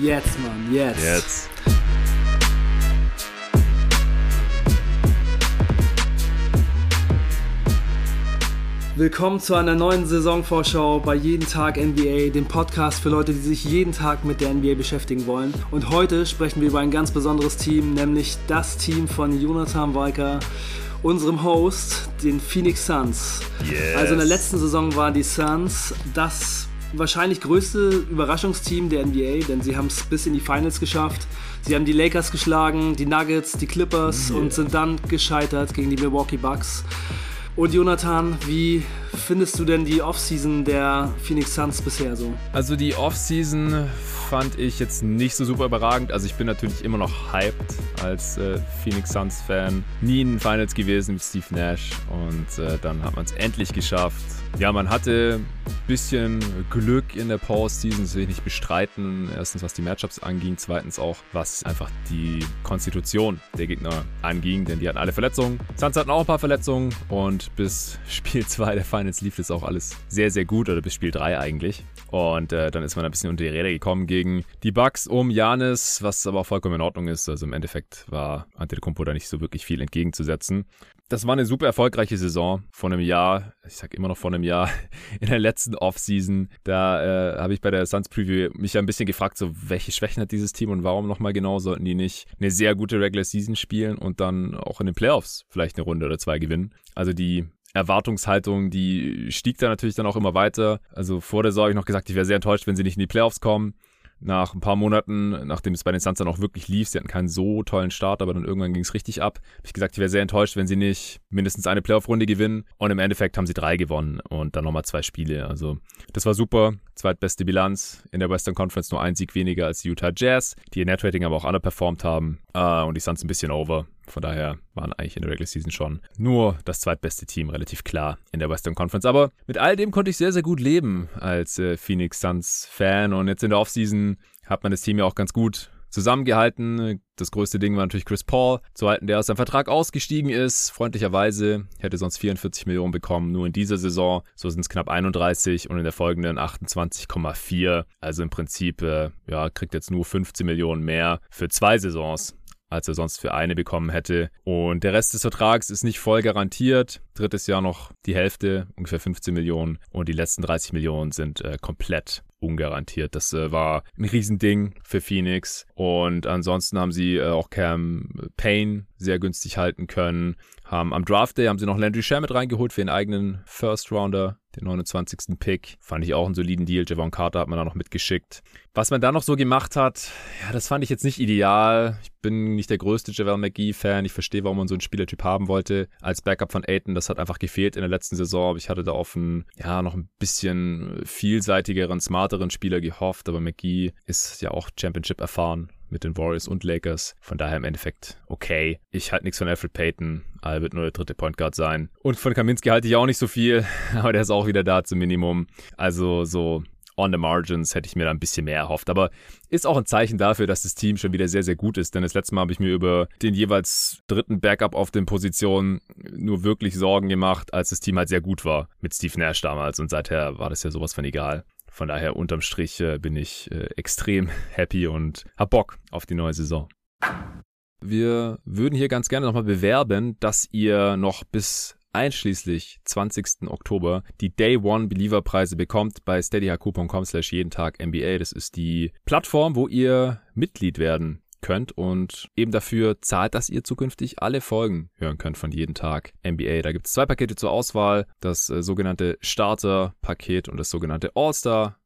Jetzt, Mann, jetzt. Jetzt. Willkommen zu einer neuen Saisonvorschau bei Jeden Tag NBA, dem Podcast für Leute, die sich jeden Tag mit der NBA beschäftigen wollen. Und heute sprechen wir über ein ganz besonderes Team, nämlich das Team von Jonathan Walker, unserem Host, den Phoenix Suns. Yes. Also in der letzten Saison waren die Suns das wahrscheinlich größte Überraschungsteam der NBA, denn sie haben es bis in die Finals geschafft. Sie haben die Lakers geschlagen, die Nuggets, die Clippers Yeah. und sind dann gescheitert gegen die Milwaukee Bucks. Und Jonathan, wie findest du denn die Offseason der Phoenix Suns bisher so? Also die Offseason fand ich jetzt nicht so super überragend. Also ich bin natürlich immer noch hyped als äh, Phoenix Suns Fan. Nie in den Finals gewesen mit Steve Nash und äh, dann hat man es endlich geschafft. Ja, man hatte ein bisschen Glück in der Postseason, das will ich nicht bestreiten. Erstens, was die Matchups anging, zweitens auch, was einfach die Konstitution der Gegner anging, denn die hatten alle Verletzungen. Suns hatten auch ein paar Verletzungen und bis Spiel 2 der Finals lief das auch alles sehr, sehr gut oder bis Spiel 3 eigentlich. Und äh, dann ist man ein bisschen unter die Räder gekommen gegen die Bucks um Janis, was aber vollkommen in Ordnung ist. Also im Endeffekt war Antetokounmpo da nicht so wirklich viel entgegenzusetzen. Das war eine super erfolgreiche Saison von einem Jahr. Ich sag immer noch von einem Jahr in der letzten Offseason. Da äh, habe ich bei der Suns Preview mich ein bisschen gefragt, so welche Schwächen hat dieses Team und warum nochmal genau sollten die nicht eine sehr gute Regular Season spielen und dann auch in den Playoffs vielleicht eine Runde oder zwei gewinnen. Also die Erwartungshaltung, die stieg da natürlich dann auch immer weiter. Also vor der Saison habe ich noch gesagt, ich wäre sehr enttäuscht, wenn sie nicht in die Playoffs kommen. Nach ein paar Monaten, nachdem es bei den Suns dann auch wirklich lief, sie hatten keinen so tollen Start, aber dann irgendwann ging es richtig ab, habe ich gesagt, ich wäre sehr enttäuscht, wenn sie nicht mindestens eine Playoff-Runde gewinnen. Und im Endeffekt haben sie drei gewonnen und dann nochmal zwei Spiele. Also das war super. Zweitbeste Bilanz in der Western Conference, nur ein Sieg weniger als die Utah Jazz, die ihr Net-Rating aber auch underperformed haben. Ah, und die Suns ein bisschen over. Von daher waren eigentlich in der Regular Season schon nur das zweitbeste Team relativ klar in der Western Conference. Aber mit all dem konnte ich sehr, sehr gut leben als äh, Phoenix Suns Fan. Und jetzt in der Offseason hat man das Team ja auch ganz gut zusammengehalten. Das größte Ding war natürlich Chris Paul, zu halten, der aus seinem Vertrag ausgestiegen ist. Freundlicherweise hätte sonst 44 Millionen bekommen, nur in dieser Saison. So sind es knapp 31 und in der folgenden 28,4. Also im Prinzip, äh, ja, kriegt jetzt nur 15 Millionen mehr für zwei Saisons als er sonst für eine bekommen hätte. Und der Rest des Vertrags ist nicht voll garantiert. Drittes Jahr noch die Hälfte, ungefähr 15 Millionen. Und die letzten 30 Millionen sind äh, komplett ungarantiert. Das äh, war ein Riesending für Phoenix. Und ansonsten haben sie äh, auch Cam Payne sehr günstig halten können. Haben am Draft Day haben sie noch Landry Shamet reingeholt für den eigenen First Rounder, den 29. Pick. Fand ich auch einen soliden Deal. Javon Carter hat man da noch mitgeschickt. Was man da noch so gemacht hat, ja, das fand ich jetzt nicht ideal. Ich bin nicht der größte Javel McGee-Fan. Ich verstehe, warum man so einen Spielertyp haben wollte. Als Backup von Aiton, das hat einfach gefehlt in der letzten Saison. Ich hatte da auf einen, ja, noch ein bisschen vielseitigeren, smarteren Spieler gehofft. Aber McGee ist ja auch Championship erfahren mit den Warriors und Lakers. Von daher im Endeffekt okay. Ich halte nichts von Alfred Payton. Er wird nur der dritte Point Guard sein. Und von Kaminski halte ich auch nicht so viel, aber der ist auch wieder da zum Minimum. Also so on the margins hätte ich mir da ein bisschen mehr erhofft. Aber ist auch ein Zeichen dafür, dass das Team schon wieder sehr, sehr gut ist. Denn das letzte Mal habe ich mir über den jeweils dritten Backup auf den Positionen nur wirklich Sorgen gemacht, als das Team halt sehr gut war mit Steve Nash damals. Und seither war das ja sowas von egal. Von daher unterm Strich äh, bin ich äh, extrem happy und hab Bock auf die neue Saison. Wir würden hier ganz gerne nochmal bewerben, dass ihr noch bis einschließlich 20. Oktober die Day One Believer Preise bekommt bei steadyhq.com slash jeden Tag NBA. Das ist die Plattform, wo ihr Mitglied werden könnt und eben dafür zahlt, dass ihr zukünftig alle Folgen hören könnt von jeden Tag NBA. Da gibt es zwei Pakete zur Auswahl, das äh, sogenannte Starter-Paket und das sogenannte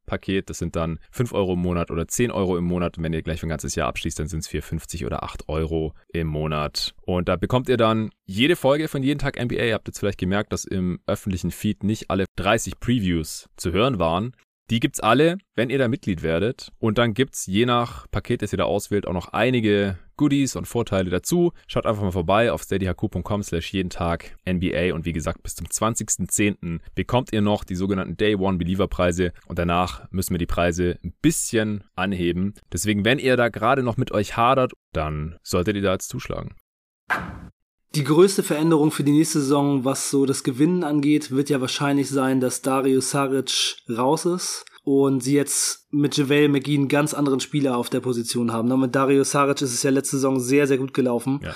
All-Star-Paket. Das sind dann 5 Euro im Monat oder 10 Euro im Monat. Und wenn ihr gleich für ein ganzes Jahr abschließt, dann sind es 4,50 oder 8 Euro im Monat. Und da bekommt ihr dann jede Folge von jeden Tag NBA. Ihr habt jetzt vielleicht gemerkt, dass im öffentlichen Feed nicht alle 30 Previews zu hören waren. Die gibt's alle, wenn ihr da Mitglied werdet. Und dann gibt's je nach Paket, das ihr da auswählt, auch noch einige Goodies und Vorteile dazu. Schaut einfach mal vorbei auf steadyhq.com slash jeden Tag NBA. Und wie gesagt, bis zum 20.10. bekommt ihr noch die sogenannten Day One Believer Preise. Und danach müssen wir die Preise ein bisschen anheben. Deswegen, wenn ihr da gerade noch mit euch hadert, dann solltet ihr da jetzt zuschlagen. Die größte Veränderung für die nächste Saison, was so das Gewinnen angeht, wird ja wahrscheinlich sein, dass Dario Saric raus ist. und sie jetzt mit JaVale McGee einen ganz anderen Spieler auf der Position haben. Mit Dario Saric ist es ja letzte Saison sehr, sehr gut gelaufen. Ja.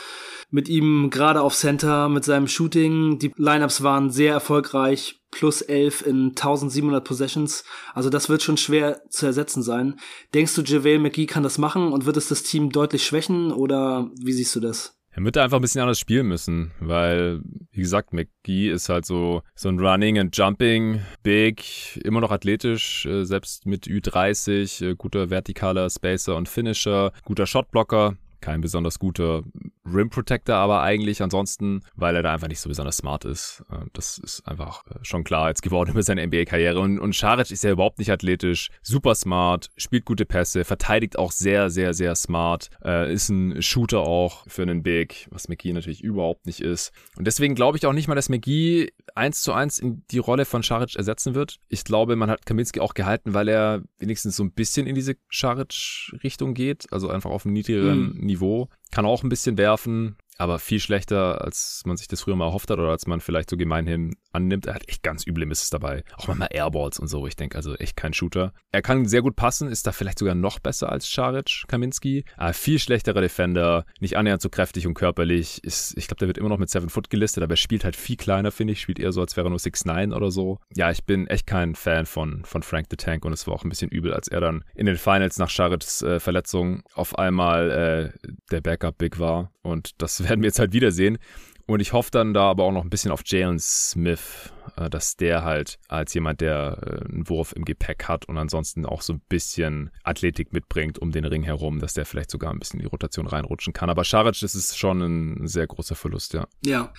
Mit ihm gerade auf Center, mit seinem Shooting, die Lineups waren sehr erfolgreich, plus 11 in 1700 Possessions. Also das wird schon schwer zu ersetzen sein. Denkst du, JaVale McGee kann das machen und wird es das Team deutlich schwächen oder wie siehst du das? Er wird einfach ein bisschen anders spielen müssen, weil, wie gesagt, McGee ist halt so, so ein Running and Jumping, big, immer noch athletisch, äh, selbst mit Ü30, äh, guter vertikaler Spacer und Finisher, guter Shotblocker kein besonders guter Rim Protector, aber eigentlich ansonsten, weil er da einfach nicht so besonders smart ist. Äh, das ist einfach äh, schon klar jetzt geworden über seine NBA-Karriere. Und, und Scharic ist ja überhaupt nicht athletisch, super smart, spielt gute Pässe, verteidigt auch sehr, sehr, sehr smart, äh, ist ein Shooter auch für einen Big, was McGee natürlich überhaupt nicht ist. Und deswegen glaube ich auch nicht mal, dass McGee eins zu eins in die Rolle von Scharic ersetzen wird. Ich glaube, man hat Kaminski auch gehalten, weil er wenigstens so ein bisschen in diese Scharic-Richtung geht, also einfach auf einem niedrigeren mhm. Niveau. niveau. Kann auch ein bisschen werfen, aber viel schlechter, als man sich das früher mal erhofft hat oder als man vielleicht so gemeinhin annimmt. Er hat echt ganz üble Misses dabei. Auch manchmal Airballs und so. Ich denke, also echt kein Shooter. Er kann sehr gut passen, ist da vielleicht sogar noch besser als Scharic, Kaminski. Aber viel schlechterer Defender, nicht annähernd so kräftig und körperlich. Ist, ich glaube, der wird immer noch mit 7 Foot gelistet, aber er spielt halt viel kleiner, finde ich. Spielt eher so, als wäre er nur 6'9 oder so. Ja, ich bin echt kein Fan von, von Frank the Tank und es war auch ein bisschen übel, als er dann in den Finals nach Scharics äh, Verletzung auf einmal äh, der Backup-Big war. Und das werden wir jetzt halt wiedersehen. Und ich hoffe dann da aber auch noch ein bisschen auf Jalen Smith, äh, dass der halt als jemand, der äh, einen Wurf im Gepäck hat und ansonsten auch so ein bisschen Athletik mitbringt um den Ring herum, dass der vielleicht sogar ein bisschen in die Rotation reinrutschen kann. Aber Scharic, das ist schon ein sehr großer Verlust, ja. Ja.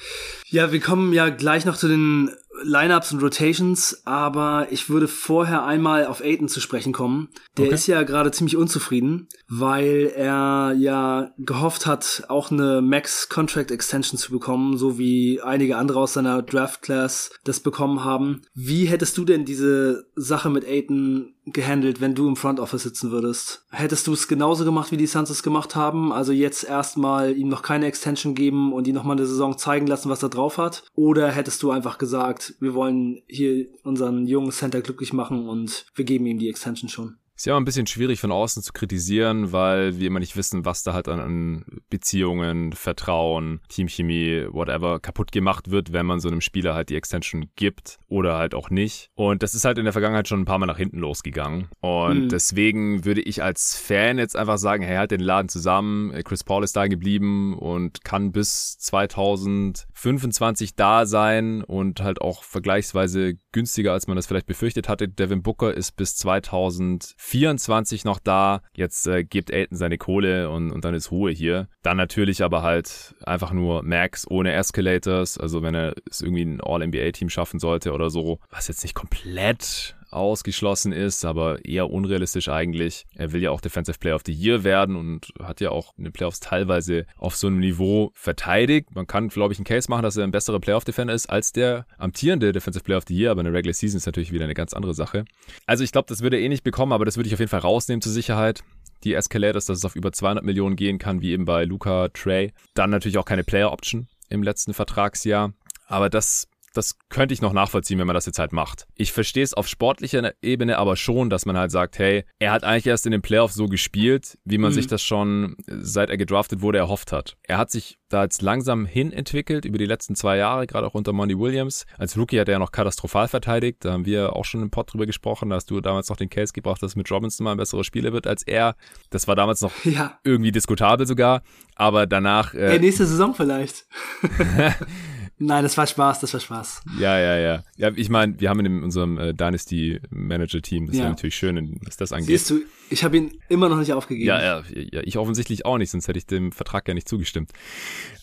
Ja, wir kommen ja gleich noch zu den Lineups und Rotations, aber ich würde vorher einmal auf Aiden zu sprechen kommen. Der okay. ist ja gerade ziemlich unzufrieden, weil er ja gehofft hat, auch eine Max Contract Extension zu bekommen, so wie einige andere aus seiner Draft Class das bekommen haben. Wie hättest du denn diese Sache mit Aiden gehandelt, wenn du im Front Office sitzen würdest? Hättest du es genauso gemacht, wie die Suns es gemacht haben? Also jetzt erstmal ihm noch keine Extension geben und ihm noch mal eine Saison zeigen lassen, was er drauf hat? Oder hättest du einfach gesagt, wir wollen hier unseren jungen Center glücklich machen und wir geben ihm die Extension schon? Ist ja immer ein bisschen schwierig von außen zu kritisieren, weil wir immer nicht wissen, was da halt an, an Beziehungen, Vertrauen, Teamchemie, whatever kaputt gemacht wird, wenn man so einem Spieler halt die Extension gibt oder halt auch nicht. Und das ist halt in der Vergangenheit schon ein paar Mal nach hinten losgegangen. Und mhm. deswegen würde ich als Fan jetzt einfach sagen, hey, halt den Laden zusammen. Chris Paul ist da geblieben und kann bis 2025 da sein und halt auch vergleichsweise günstiger, als man das vielleicht befürchtet hatte. Devin Booker ist bis 2000 24 noch da. Jetzt äh, gibt Aiden seine Kohle und, und dann ist Ruhe hier. Dann natürlich aber halt einfach nur Max ohne Escalators. Also wenn er es irgendwie ein All-NBA-Team schaffen sollte oder so, was jetzt nicht komplett ausgeschlossen ist, aber eher unrealistisch eigentlich. Er will ja auch Defensive Player of the Year werden und hat ja auch in den Playoffs teilweise auf so einem Niveau verteidigt. Man kann, glaube ich, einen Case machen, dass er ein besserer Playoff-Defender ist als der amtierende Defensive Player of the Year, aber eine Regular Season ist natürlich wieder eine ganz andere Sache. Also ich glaube, das würde er eh nicht bekommen, aber das würde ich auf jeden Fall rausnehmen zur Sicherheit die Escalators, dass es auf über 200 Millionen gehen kann, wie eben bei Luca Trey. Dann natürlich auch keine Player Option im letzten Vertragsjahr. Aber das das könnte ich noch nachvollziehen, wenn man das jetzt halt macht. Ich verstehe es auf sportlicher Ebene aber schon, dass man halt sagt, hey, er hat eigentlich erst in den Playoffs so gespielt, wie man mhm. sich das schon, seit er gedraftet wurde, erhofft hat. Er hat sich da jetzt langsam hin entwickelt über die letzten zwei Jahre, gerade auch unter Monty Williams. Als Rookie hat er ja noch katastrophal verteidigt. Da haben wir auch schon im Pod drüber gesprochen. Da hast du damals noch den Case gebracht, dass mit Robinson mal ein besserer Spieler wird als er. Das war damals noch ja. irgendwie diskutabel sogar. Aber danach. Äh, hey, nächste Saison vielleicht. Nein, das war Spaß, das war Spaß. Ja, ja, ja. Ja, ich meine, wir haben in unserem äh, Dynasty Manager Team, das ja. ist natürlich schön, was das angeht. Siehst du, ich habe ihn immer noch nicht aufgegeben. Ja, ja, ja, ich offensichtlich auch nicht, sonst hätte ich dem Vertrag ja nicht zugestimmt.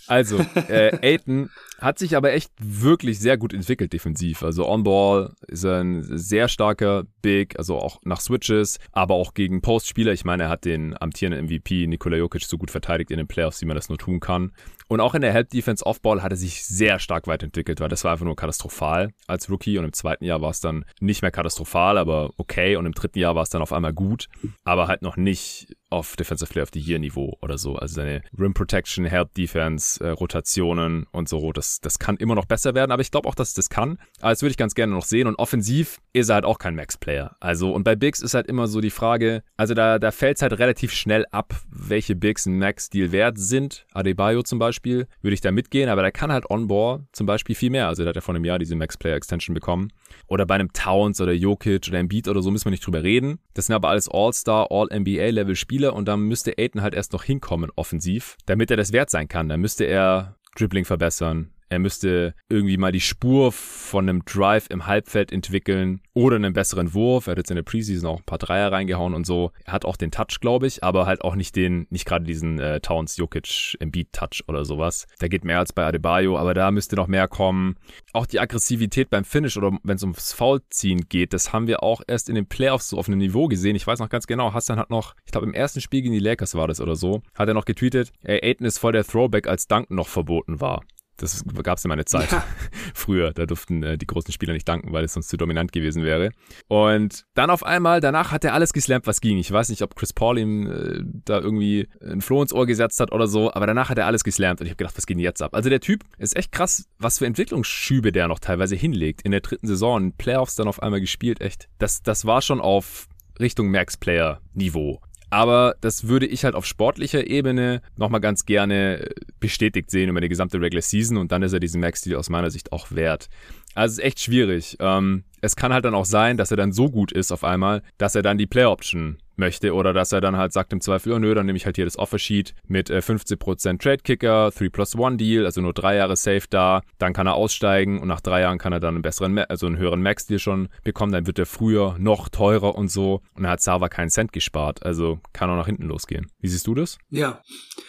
Also, äh, Aiton hat sich aber echt wirklich sehr gut entwickelt defensiv. Also On-Ball ist er ein sehr starker Big, also auch nach Switches, aber auch gegen Postspieler. Ich meine, er hat den amtierenden MVP Nikola Jokic so gut verteidigt in den Playoffs, wie man das nur tun kann. Und auch in der Help Defense Off-Ball hat er sich sehr stark weiterentwickelt, weil das war einfach nur katastrophal als Rookie und im zweiten Jahr war es dann nicht mehr katastrophal, aber okay und im dritten Jahr war es dann auf einmal gut, aber halt noch nicht auf Defensive Player of the Year Niveau oder so. Also seine Rim Protection, Help Defense, äh, Rotationen und so, das, das kann immer noch besser werden, aber ich glaube auch, dass das kann. Aber das würde ich ganz gerne noch sehen und offensiv ist er halt auch kein Max-Player. Also und bei Bigs ist halt immer so die Frage, also da, da fällt es halt relativ schnell ab, welche Bigs ein Max-Deal wert sind. Adebayo zum Beispiel, würde ich da mitgehen, aber der kann halt on-board zum Beispiel viel mehr. Also der hat ja vor einem Jahr diese Max-Player-Extension bekommen. Oder bei einem Towns oder Jokic oder Embiid oder so müssen wir nicht drüber reden. Das sind aber alles All-Star, All-NBA-Level-Spieler und da müsste Aiden halt erst noch hinkommen offensiv, damit er das wert sein kann. Da müsste er Dribbling verbessern, er müsste irgendwie mal die Spur von einem Drive im Halbfeld entwickeln oder einen besseren Wurf. Er hat jetzt in der Preseason auch ein paar Dreier reingehauen und so. Er hat auch den Touch, glaube ich, aber halt auch nicht den, nicht gerade diesen äh, Towns Jokic Embiid Touch oder sowas. Da geht mehr als bei Adebayo, aber da müsste noch mehr kommen. Auch die Aggressivität beim Finish oder wenn es ums Foulziehen geht, das haben wir auch erst in den Playoffs so auf einem Niveau gesehen. Ich weiß noch ganz genau, Hassan hat noch, ich glaube im ersten Spiel gegen die Lakers war das oder so, hat er noch getweetet, ey, Aiden ist voll der Throwback, als Duncan noch verboten war. Das gab es in meiner Zeit. Ja. Früher, da durften äh, die großen Spieler nicht danken, weil es sonst zu dominant gewesen wäre. Und dann auf einmal, danach hat er alles geslampt, was ging. Ich weiß nicht, ob Chris Paul ihm äh, da irgendwie ein Floh ins Ohr gesetzt hat oder so, aber danach hat er alles geslampt und ich habe gedacht, was geht denn jetzt ab? Also der Typ ist echt krass, was für Entwicklungsschübe der noch teilweise hinlegt. In der dritten Saison, Playoffs dann auf einmal gespielt, echt. Das, das war schon auf Richtung Max-Player-Niveau. Aber das würde ich halt auf sportlicher Ebene nochmal ganz gerne bestätigt sehen über die gesamte Regular Season und dann ist er diesen Max-Deal aus meiner Sicht auch wert. Also es ist echt schwierig. Ähm, es kann halt dann auch sein, dass er dann so gut ist auf einmal, dass er dann die Play-Option möchte oder dass er dann halt sagt im Zweifel, oh nö, dann nehme ich halt hier das Offersheet mit äh, 15% Trade Kicker, 3 plus 1 Deal, also nur drei Jahre Safe da, dann kann er aussteigen und nach drei Jahren kann er dann einen besseren, also einen höheren Max Deal schon bekommen, dann wird er früher noch teurer und so und dann hat Sava keinen Cent gespart, also kann auch nach hinten losgehen. Wie siehst du das? Ja,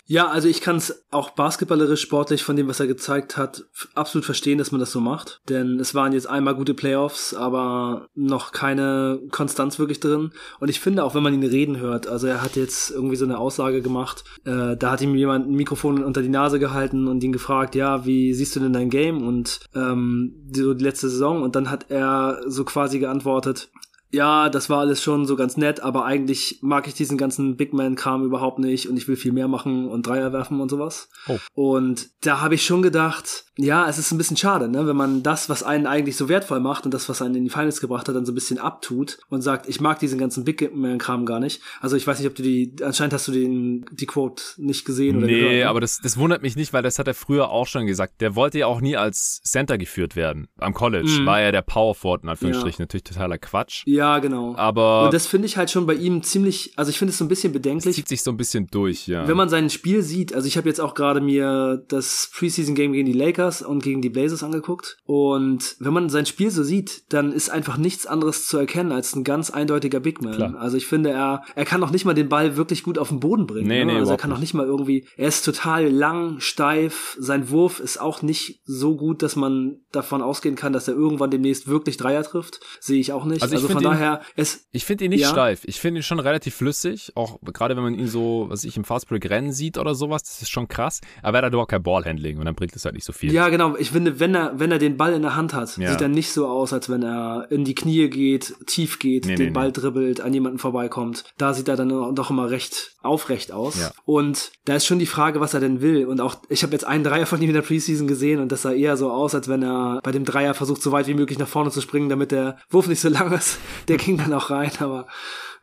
ja, also ich kann es auch basketballerisch sportlich von dem, was er gezeigt hat, absolut verstehen, dass man das so macht, denn es waren jetzt einmal gute Playoffs, aber noch keine Konstanz wirklich drin und ich finde auch, wenn man ihn reden hört. Also er hat jetzt irgendwie so eine Aussage gemacht. Äh, da hat ihm jemand ein Mikrofon unter die Nase gehalten und ihn gefragt, ja, wie siehst du denn dein Game und ähm, die, so die letzte Saison? Und dann hat er so quasi geantwortet, ja, das war alles schon so ganz nett, aber eigentlich mag ich diesen ganzen Big Man-Kram überhaupt nicht und ich will viel mehr machen und Dreier werfen und sowas. Oh. Und da habe ich schon gedacht, ja, es ist ein bisschen schade, ne, wenn man das, was einen eigentlich so wertvoll macht und das, was einen in die Finals gebracht hat, dann so ein bisschen abtut und sagt, ich mag diesen ganzen Big Man-Kram gar nicht. Also ich weiß nicht, ob du die, anscheinend hast du den, die Quote nicht gesehen oder Nee, gehört, ne? aber das, das wundert mich nicht, weil das hat er früher auch schon gesagt. Der wollte ja auch nie als Center geführt werden. Am College mhm. war er der Power Forward, in Anführungsstrichen. Ja. Natürlich totaler Quatsch. Ja, genau. Aber. Und das finde ich halt schon bei ihm ziemlich, also ich finde es so ein bisschen bedenklich. zieht sich so ein bisschen durch, ja. Wenn man sein Spiel sieht, also ich habe jetzt auch gerade mir das Preseason-Game gegen die Lakers und gegen die Blazers angeguckt. Und wenn man sein Spiel so sieht, dann ist einfach nichts anderes zu erkennen als ein ganz eindeutiger Big Man. Klar. Also ich finde, er, er kann noch nicht mal den Ball wirklich gut auf den Boden bringen. Nee, ne? nee, also er kann noch nicht mal irgendwie, er ist total lang, steif. Sein Wurf ist auch nicht so gut, dass man davon ausgehen kann, dass er irgendwann demnächst wirklich Dreier trifft. Sehe ich auch nicht. Also, also von ihn, daher, es. Ich finde ihn nicht ja. steif. Ich finde ihn schon relativ flüssig. Auch gerade wenn man ihn so, was ich im Fastbreak rennen sieht oder sowas, das ist schon krass. Aber er hat auch kein Ballhandling und dann bringt es halt nicht so viel. Ja, genau. Ich finde, wenn er, wenn er den Ball in der Hand hat, ja. sieht er nicht so aus, als wenn er in die Knie geht, tief geht, nee, den nee, Ball nee. dribbelt, an jemanden vorbeikommt. Da sieht er dann doch immer recht aufrecht aus. Ja. Und da ist schon die Frage, was er denn will. Und auch, ich habe jetzt einen Dreier von ihm in der Preseason gesehen und das sah eher so aus, als wenn er bei dem Dreier versucht, so weit wie möglich nach vorne zu springen, damit der Wurf nicht so lang ist. Der ging dann auch rein, aber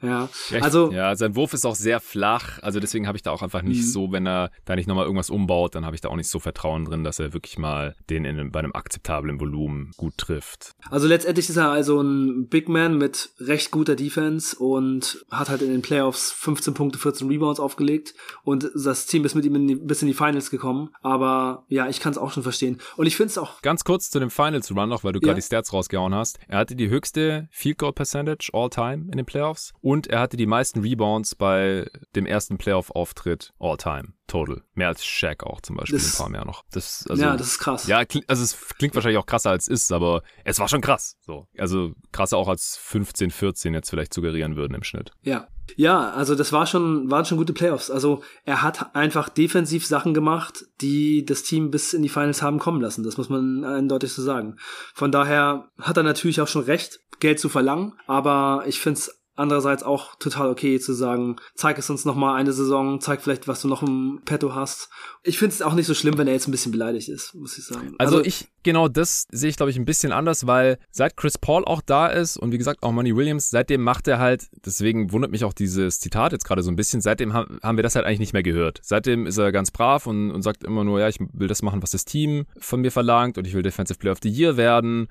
ja, also ja, sein Wurf ist auch sehr flach, also deswegen habe ich da auch einfach nicht mhm. so, wenn er da nicht nochmal irgendwas umbaut, dann habe ich da auch nicht so Vertrauen drin, dass er wirklich mal den in, bei einem akzeptablen Volumen gut trifft. Also letztendlich ist er also ein Big Man mit recht guter Defense und hat halt in den Playoffs 15 Punkte, 14 Rebounds aufgelegt und das Team ist mit ihm in die, bis in die Finals gekommen, aber ja, ich kann es auch schon verstehen und ich finde es auch ganz kurz zu dem Finals Run noch, weil du ja. gerade die Stats rausgehauen hast. Er hatte die höchste Field Goal Percentage all time in den Playoffs und und er hatte die meisten Rebounds bei dem ersten Playoff-Auftritt all time. Total. Mehr als Shaq auch zum Beispiel das, ein paar mehr noch. Das, also, ja, das ist krass. Ja, also es klingt wahrscheinlich auch krasser als es ist, aber es war schon krass. So. Also krasser auch als 15, 14 jetzt vielleicht suggerieren würden im Schnitt. Ja. Ja, also das war schon, waren schon gute Playoffs. Also er hat einfach defensiv Sachen gemacht, die das Team bis in die Finals haben kommen lassen. Das muss man eindeutig so sagen. Von daher hat er natürlich auch schon recht, Geld zu verlangen, aber ich finde es andererseits auch total okay zu sagen, zeig es uns noch mal eine Saison, zeig vielleicht, was du noch im Petto hast. Ich finde es auch nicht so schlimm, wenn er jetzt ein bisschen beleidigt ist, muss ich sagen. Also, also ich, genau das sehe ich, glaube ich, ein bisschen anders, weil seit Chris Paul auch da ist und wie gesagt auch Money Williams, seitdem macht er halt, deswegen wundert mich auch dieses Zitat jetzt gerade so ein bisschen, seitdem haben, haben wir das halt eigentlich nicht mehr gehört. Seitdem ist er ganz brav und, und sagt immer nur, ja, ich will das machen, was das Team von mir verlangt und ich will Defensive Player of the Year werden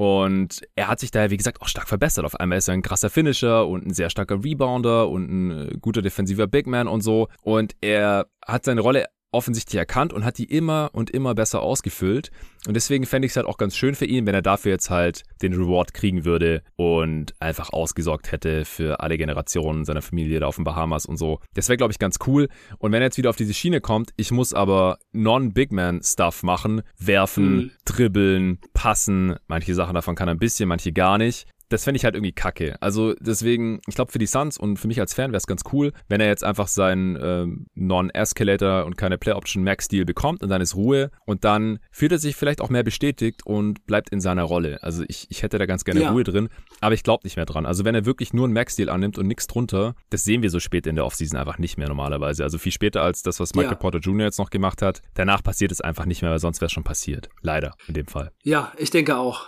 und er hat sich daher, wie gesagt, auch stark verbessert. Auf einmal ist er ein krasser Finisher und ein sehr starker Rebounder und ein äh, guter defensiver Big Man und so. Und er hat seine Rolle offensichtlich erkannt und hat die immer und immer besser ausgefüllt. Und deswegen fände ich es halt auch ganz schön für ihn, wenn er dafür jetzt halt den Reward kriegen würde und einfach ausgesorgt hätte für alle Generationen seiner Familie da auf den Bahamas und so. Das wäre, glaube ich, ganz cool. Und wenn er jetzt wieder auf diese Schiene kommt, ich muss aber Non-Big-Man-Stuff machen, werfen, mhm. dribbeln, passen. Manche Sachen davon kann er ein bisschen, manche gar nicht das fände ich halt irgendwie kacke. Also deswegen, ich glaube für die Suns und für mich als Fan wäre es ganz cool, wenn er jetzt einfach seinen ähm, Non-Escalator und keine Play-Option Max-Deal bekommt und dann ist Ruhe und dann fühlt er sich vielleicht auch mehr bestätigt und bleibt in seiner Rolle. Also ich, ich hätte da ganz gerne ja. Ruhe drin, aber ich glaube nicht mehr dran. Also wenn er wirklich nur einen Max-Deal annimmt und nichts drunter, das sehen wir so spät in der Offseason einfach nicht mehr normalerweise. Also viel später als das, was Michael ja. Porter Jr. jetzt noch gemacht hat. Danach passiert es einfach nicht mehr, weil sonst wäre es schon passiert. Leider in dem Fall. Ja, ich denke auch.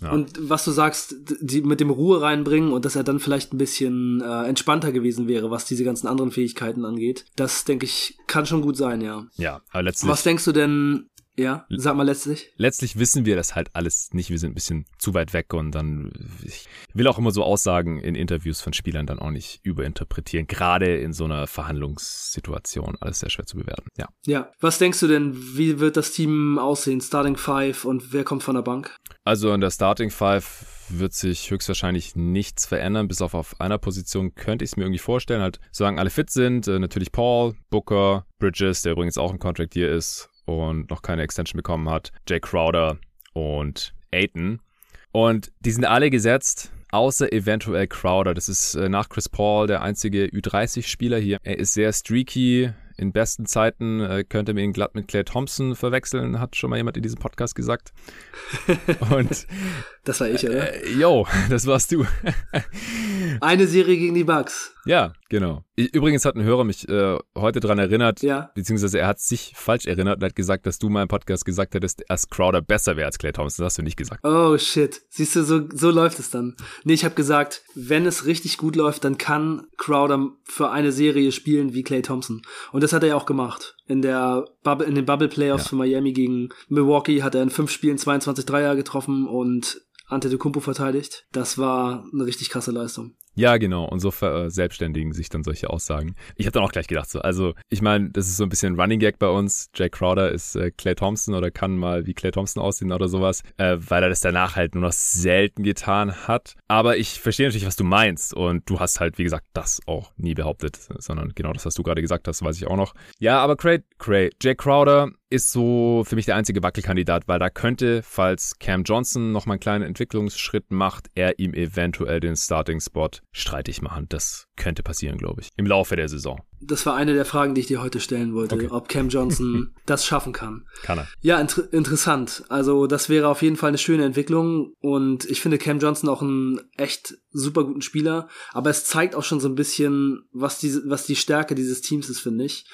Ja. Und was du sagst, die mit dem Ruhe reinbringen und dass er dann vielleicht ein bisschen äh, entspannter gewesen wäre, was diese ganzen anderen Fähigkeiten angeht, das denke ich, kann schon gut sein, ja. Ja, aber letztlich. Was denkst du denn, ja, sag mal letztlich. Letztlich wissen wir das halt alles nicht. Wir sind ein bisschen zu weit weg und dann, ich will auch immer so Aussagen in Interviews von Spielern dann auch nicht überinterpretieren. Gerade in so einer Verhandlungssituation. Alles sehr schwer zu bewerten. Ja. Ja. Was denkst du denn, wie wird das Team aussehen? Starting Five und wer kommt von der Bank? Also in der Starting Five wird sich höchstwahrscheinlich nichts verändern, bis auf auf einer Position könnte ich es mir irgendwie vorstellen, halt, solange alle fit sind, äh, natürlich Paul, Booker, Bridges, der übrigens auch ein Contract hier ist, und noch keine Extension bekommen hat, Jay Crowder und Aiton. Und die sind alle gesetzt, außer eventuell Crowder. Das ist äh, nach Chris Paul der einzige Ü30-Spieler hier. Er ist sehr streaky. In besten Zeiten äh, könnte man ihn glatt mit Clay Thompson verwechseln, hat schon mal jemand in diesem Podcast gesagt. Und das war ich, oder? Äh, yo, das warst du. Eine Serie gegen die Bugs. Ja, genau. Übrigens hat ein Hörer mich äh, heute dran erinnert, ja. beziehungsweise er hat sich falsch erinnert und hat gesagt, dass du mal im Podcast gesagt hättest, dass Crowder besser wäre als Clay Thompson. Das hast du nicht gesagt. Oh shit. Siehst du, so, so läuft es dann. Nee, ich habe gesagt, wenn es richtig gut läuft, dann kann Crowder für eine Serie spielen wie Clay Thompson. Und das hat er ja auch gemacht. In der Bubble, in den Bubble Playoffs ja. für Miami gegen Milwaukee hat er in fünf Spielen 22 Dreier getroffen und Antetokounmpo verteidigt. Das war eine richtig krasse Leistung. Ja, genau. Und so verselbstständigen sich dann solche Aussagen. Ich habe dann auch gleich gedacht, so, also ich meine, das ist so ein bisschen Running Gag bei uns. Jay Crowder ist äh, Clay Thompson oder kann mal wie Clay Thompson aussehen oder sowas, äh, weil er das danach halt nur noch selten getan hat. Aber ich verstehe natürlich, was du meinst. Und du hast halt, wie gesagt, das auch nie behauptet, sondern genau das, was du gerade gesagt hast, weiß ich auch noch. Ja, aber Cray, Cray, Jay Crowder ist so für mich der einzige Wackelkandidat, weil da könnte, falls Cam Johnson noch mal einen kleinen Entwicklungsschritt macht, er ihm eventuell den Starting-Spot streitig machen. Das könnte passieren, glaube ich, im Laufe der Saison. Das war eine der Fragen, die ich dir heute stellen wollte, okay. ob Cam Johnson das schaffen kann. Kann er. Ja, inter interessant. Also das wäre auf jeden Fall eine schöne Entwicklung und ich finde Cam Johnson auch einen echt super guten Spieler, aber es zeigt auch schon so ein bisschen, was die, was die Stärke dieses Teams ist, finde ich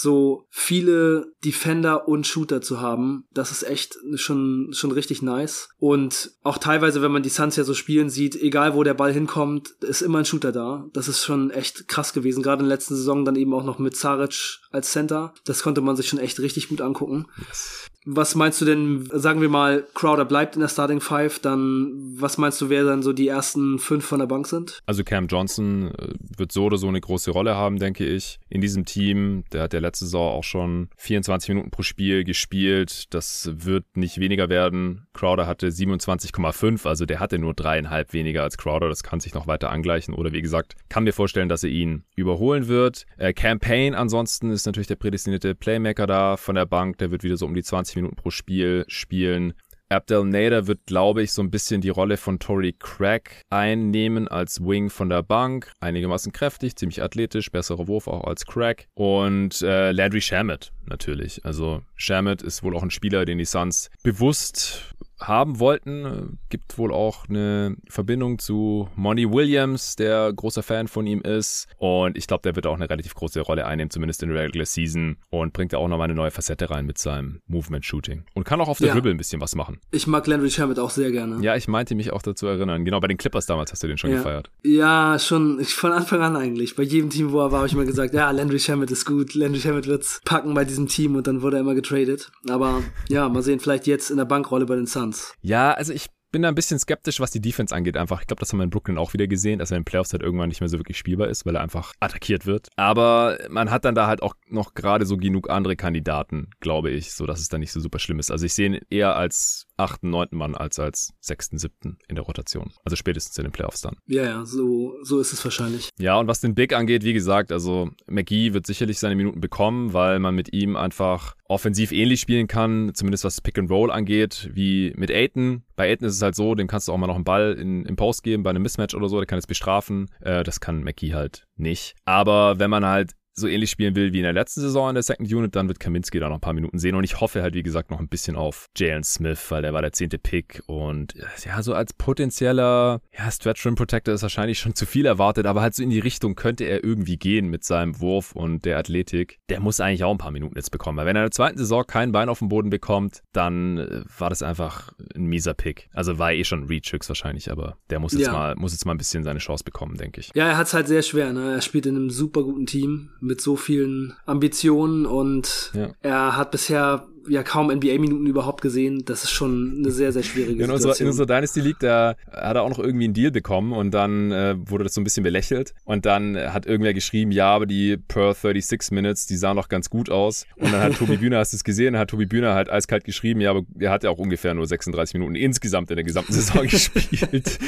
so viele Defender und Shooter zu haben, das ist echt schon, schon richtig nice. Und auch teilweise, wenn man die Suns ja so spielen sieht, egal wo der Ball hinkommt, ist immer ein Shooter da. Das ist schon echt krass gewesen. Gerade in der letzten Saison dann eben auch noch mit Zaric als Center. Das konnte man sich schon echt richtig gut angucken. Yes. Was meinst du denn, sagen wir mal, Crowder bleibt in der Starting Five, dann was meinst du, wer dann so die ersten fünf von der Bank sind? Also Cam Johnson äh, wird so oder so eine große Rolle haben, denke ich. In diesem Team, der hat ja letzte Saison auch schon 24 Minuten pro Spiel gespielt. Das wird nicht weniger werden. Crowder hatte 27,5, also der hatte nur dreieinhalb weniger als Crowder. Das kann sich noch weiter angleichen. Oder wie gesagt, kann mir vorstellen, dass er ihn überholen wird. Äh, Campaign ansonsten ist natürlich der prädestinierte Playmaker da von der Bank. Der wird wieder so um die 20 Minuten pro Spiel spielen. Abdel Nader wird, glaube ich, so ein bisschen die Rolle von Tory Craig einnehmen als Wing von der Bank. Einigermaßen kräftig, ziemlich athletisch, besserer Wurf auch als Craig. Und äh, Landry Shamet natürlich. Also Shamit ist wohl auch ein Spieler, den die Suns bewusst haben wollten. Gibt wohl auch eine Verbindung zu Monty Williams, der großer Fan von ihm ist. Und ich glaube, der wird auch eine relativ große Rolle einnehmen, zumindest in der Regular Season. Und bringt da auch nochmal eine neue Facette rein mit seinem Movement Shooting. Und kann auch auf der ja. Dribble ein bisschen was machen. Ich mag Landry Shamet auch sehr gerne. Ja, ich meinte mich auch dazu erinnern. Genau, bei den Clippers damals hast du den schon ja. gefeiert. Ja, schon von Anfang an eigentlich. Bei jedem Team, wo er war, habe ich immer gesagt, ja, Landry Shamet ist gut. Landry Shamet wird's packen bei diesem Team und dann wurde er immer getradet. Aber ja, mal sehen, vielleicht jetzt in der Bankrolle bei den Suns. Ja, also ich bin da ein bisschen skeptisch, was die Defense angeht. Einfach, ich glaube, das haben wir in Brooklyn auch wieder gesehen, dass er in den Playoffs halt irgendwann nicht mehr so wirklich spielbar ist, weil er einfach attackiert wird. Aber man hat dann da halt auch noch gerade so genug andere Kandidaten, glaube ich, so dass es dann nicht so super schlimm ist. Also ich sehe ihn eher als achten, neunten Mann als als sechsten, siebten in der Rotation. Also spätestens in den Playoffs dann. Ja, ja, so, so ist es wahrscheinlich. Ja, und was den Big angeht, wie gesagt, also McGee wird sicherlich seine Minuten bekommen, weil man mit ihm einfach offensiv ähnlich spielen kann, zumindest was Pick and Roll angeht, wie mit Aiton. Bei Aiton ist es halt so, dem kannst du auch mal noch einen Ball in, im Post geben bei einem Mismatch oder so, der kann es bestrafen. Äh, das kann McGee halt nicht. Aber wenn man halt so ähnlich spielen will wie in der letzten Saison in der Second Unit, dann wird Kaminski da noch ein paar Minuten sehen. Und ich hoffe halt, wie gesagt, noch ein bisschen auf Jalen Smith, weil der war der zehnte Pick. Und ja, so als potenzieller ja, Stretch Rim Protector ist wahrscheinlich schon zu viel erwartet, aber halt so in die Richtung könnte er irgendwie gehen mit seinem Wurf und der Athletik. Der muss eigentlich auch ein paar Minuten jetzt bekommen, weil wenn er in der zweiten Saison kein Bein auf dem Boden bekommt, dann äh, war das einfach ein mieser Pick. Also war er eh schon Reach höchstwahrscheinlich, aber der muss jetzt ja. mal, muss jetzt mal ein bisschen seine Chance bekommen, denke ich. Ja, er hat es halt sehr schwer, ne? Er spielt in einem super guten Team mit so vielen Ambitionen und ja. er hat bisher ja kaum NBA-Minuten überhaupt gesehen. Das ist schon eine sehr, sehr schwierige in Situation. in unserer Dynasty League, da hat er auch noch irgendwie einen Deal bekommen und dann äh, wurde das so ein bisschen belächelt. Und dann hat irgendwer geschrieben, ja, aber die per 36 Minutes, die sahen doch ganz gut aus. Und dann hat Tobi Bühner, hast du es gesehen, hat Tobi Bühner halt eiskalt geschrieben, ja, aber er hat ja auch ungefähr nur 36 Minuten insgesamt in der gesamten Saison gespielt.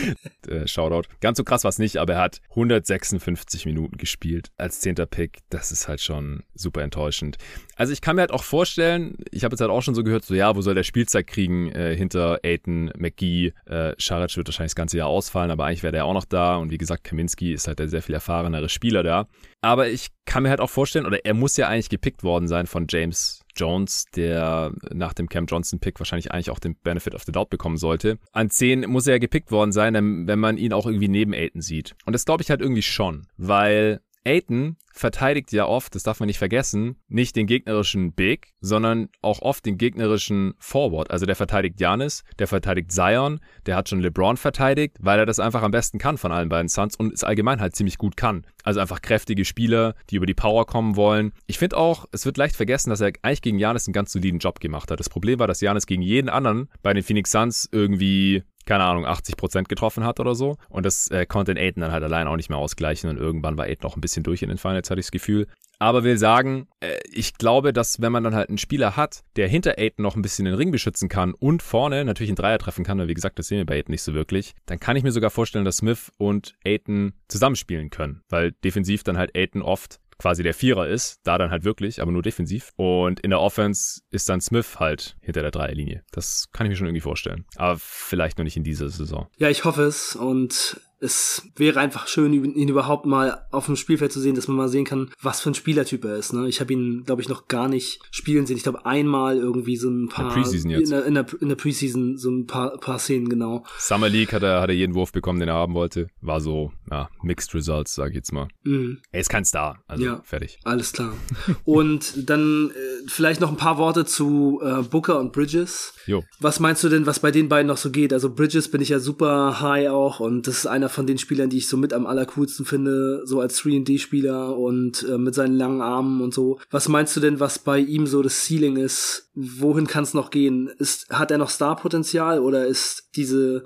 äh, Shoutout. Ganz so krass war es nicht, aber er hat 156 Minuten gespielt als zehnter Pick. Das ist halt schon super enttäuschend. Also ich kann mir halt auch vorstellen, ich habe jetzt halt auch schon so gehört, so ja, wo soll der Spielzeit kriegen äh, hinter Aiton, McGee, äh, Scharic wird wahrscheinlich das ganze Jahr ausfallen, aber eigentlich wäre der auch noch da und wie gesagt, Kaminski ist halt der sehr viel erfahrenere Spieler da. Aber ich kann mir halt auch vorstellen, oder er muss ja eigentlich gepickt worden sein von James Jones, der nach dem Cam Johnson-Pick wahrscheinlich eigentlich auch den Benefit of the Doubt bekommen sollte. An 10 muss er ja gepickt worden sein, wenn man ihn auch irgendwie neben Aiton sieht. Und das glaube ich halt irgendwie schon, weil Aiton verteidigt ja oft, das darf man nicht vergessen, nicht den gegnerischen Big, sondern auch oft den gegnerischen Forward. Also der verteidigt Janis, der verteidigt Zion, der hat schon LeBron verteidigt, weil er das einfach am besten kann von allen beiden Suns und es allgemein halt ziemlich gut kann. Also einfach kräftige Spieler, die über die Power kommen wollen. Ich finde auch, es wird leicht vergessen, dass er eigentlich gegen Janis einen ganz soliden Job gemacht hat. Das Problem war, dass Janis gegen jeden anderen bei den Phoenix Suns irgendwie keine Ahnung, 80 Prozent getroffen hat oder so. Und das äh, konnte Aiden dann halt allein auch nicht mehr ausgleichen. Und irgendwann war Aiden auch ein bisschen durch in den Finals, hatte ich das Gefühl. Aber will sagen, äh, ich glaube, dass wenn man dann halt einen Spieler hat, der hinter Aiden noch ein bisschen den Ring beschützen kann und vorne natürlich einen Dreier treffen kann, weil wie gesagt, das sehen wir bei Aiden nicht so wirklich, dann kann ich mir sogar vorstellen, dass Smith und Aiden zusammenspielen können. Weil defensiv dann halt Aiden oft quasi der Vierer ist, da dann halt wirklich, aber nur defensiv. Und in der Offense ist dann Smith halt hinter der Dreierlinie. Das kann ich mir schon irgendwie vorstellen. Aber vielleicht noch nicht in dieser Saison. Ja, ich hoffe es und es wäre einfach schön, ihn überhaupt mal auf dem Spielfeld zu sehen, dass man mal sehen kann, was für ein Spielertyp er ist. Ne? Ich habe ihn, glaube ich, noch gar nicht spielen sehen. Ich glaube, einmal irgendwie so ein paar. In der Preseason jetzt. In der, in der, in der Preseason so ein paar, paar Szenen, genau. Summer League hat er, hat er jeden Wurf bekommen, den er haben wollte. War so, ja, Mixed Results, sag ich jetzt mal. Mhm. Er ist kein Star, also ja, fertig. Alles klar. und dann äh, vielleicht noch ein paar Worte zu äh, Booker und Bridges. Jo. Was meinst du denn, was bei den beiden noch so geht? Also Bridges bin ich ja super high auch und das ist einer von den Spielern, die ich so mit am allercoolsten finde, so als 3D-Spieler und äh, mit seinen langen Armen und so. Was meinst du denn, was bei ihm so das Ceiling ist? Wohin kann es noch gehen? Ist, hat er noch Star-Potenzial oder ist diese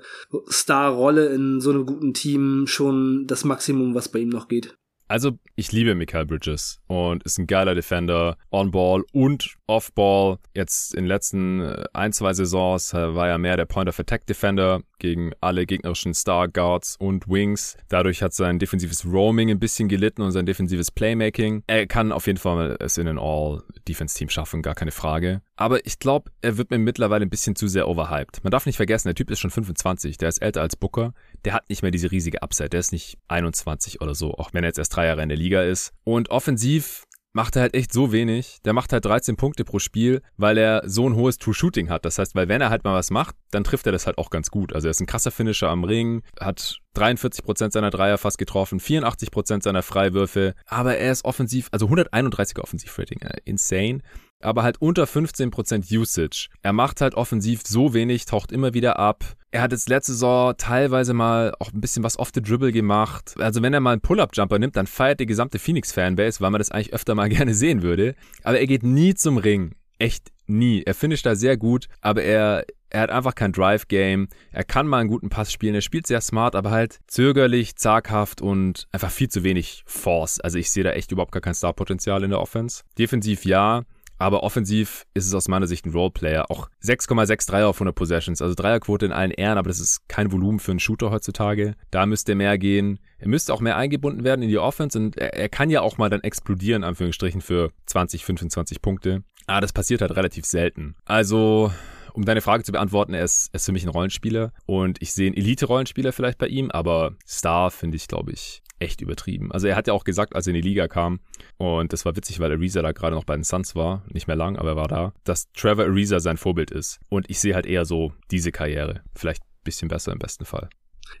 Star-Rolle in so einem guten Team schon das Maximum, was bei ihm noch geht? Also, ich liebe Mikael Bridges und ist ein geiler Defender, on-ball und off-ball. Jetzt in den letzten äh, ein, zwei Saisons äh, war er mehr der Point-of-Attack-Defender gegen alle gegnerischen Star Guards und Wings. Dadurch hat sein defensives Roaming ein bisschen gelitten und sein defensives Playmaking. Er kann auf jeden Fall es in ein All-Defense-Team schaffen, gar keine Frage. Aber ich glaube, er wird mir mittlerweile ein bisschen zu sehr overhyped. Man darf nicht vergessen, der Typ ist schon 25, der ist älter als Booker. Der hat nicht mehr diese riesige Upside, der ist nicht 21 oder so, auch wenn er jetzt erst drei Jahre in der Liga ist. Und offensiv macht er halt echt so wenig. Der macht halt 13 Punkte pro Spiel, weil er so ein hohes True Shooting hat. Das heißt, weil wenn er halt mal was macht, dann trifft er das halt auch ganz gut. Also er ist ein krasser Finisher am Ring, hat 43% seiner Dreier fast getroffen, 84% seiner Freiwürfe, aber er ist offensiv, also 131er Offensivrating, äh, insane aber halt unter 15% Usage. Er macht halt offensiv so wenig, taucht immer wieder ab. Er hat jetzt letzte Saison teilweise mal auch ein bisschen was off the dribble gemacht. Also wenn er mal einen Pull-Up-Jumper nimmt, dann feiert die gesamte Phoenix-Fanbase, weil man das eigentlich öfter mal gerne sehen würde. Aber er geht nie zum Ring. Echt nie. Er finisht da sehr gut, aber er, er hat einfach kein Drive-Game. Er kann mal einen guten Pass spielen. Er spielt sehr smart, aber halt zögerlich, zaghaft und einfach viel zu wenig Force. Also ich sehe da echt überhaupt gar kein Star-Potenzial in der Offense. Defensiv ja. Aber offensiv ist es aus meiner Sicht ein Roleplayer. Auch 6,6 Dreier auf 100 Possessions. Also Dreierquote in allen Ehren, aber das ist kein Volumen für einen Shooter heutzutage. Da müsste mehr gehen. Er müsste auch mehr eingebunden werden in die Offense und er, er kann ja auch mal dann explodieren, Anführungsstrichen, für 20, 25 Punkte. Aber das passiert halt relativ selten. Also um deine Frage zu beantworten, er ist, er ist für mich ein Rollenspieler und ich sehe einen Elite-Rollenspieler vielleicht bei ihm, aber Star finde ich, glaube ich, echt übertrieben. Also er hat ja auch gesagt, als er in die Liga kam, und das war witzig, weil Ariza da gerade noch bei den Suns war, nicht mehr lang, aber er war da, dass Trevor Ariza sein Vorbild ist. Und ich sehe halt eher so diese Karriere. Vielleicht ein bisschen besser im besten Fall.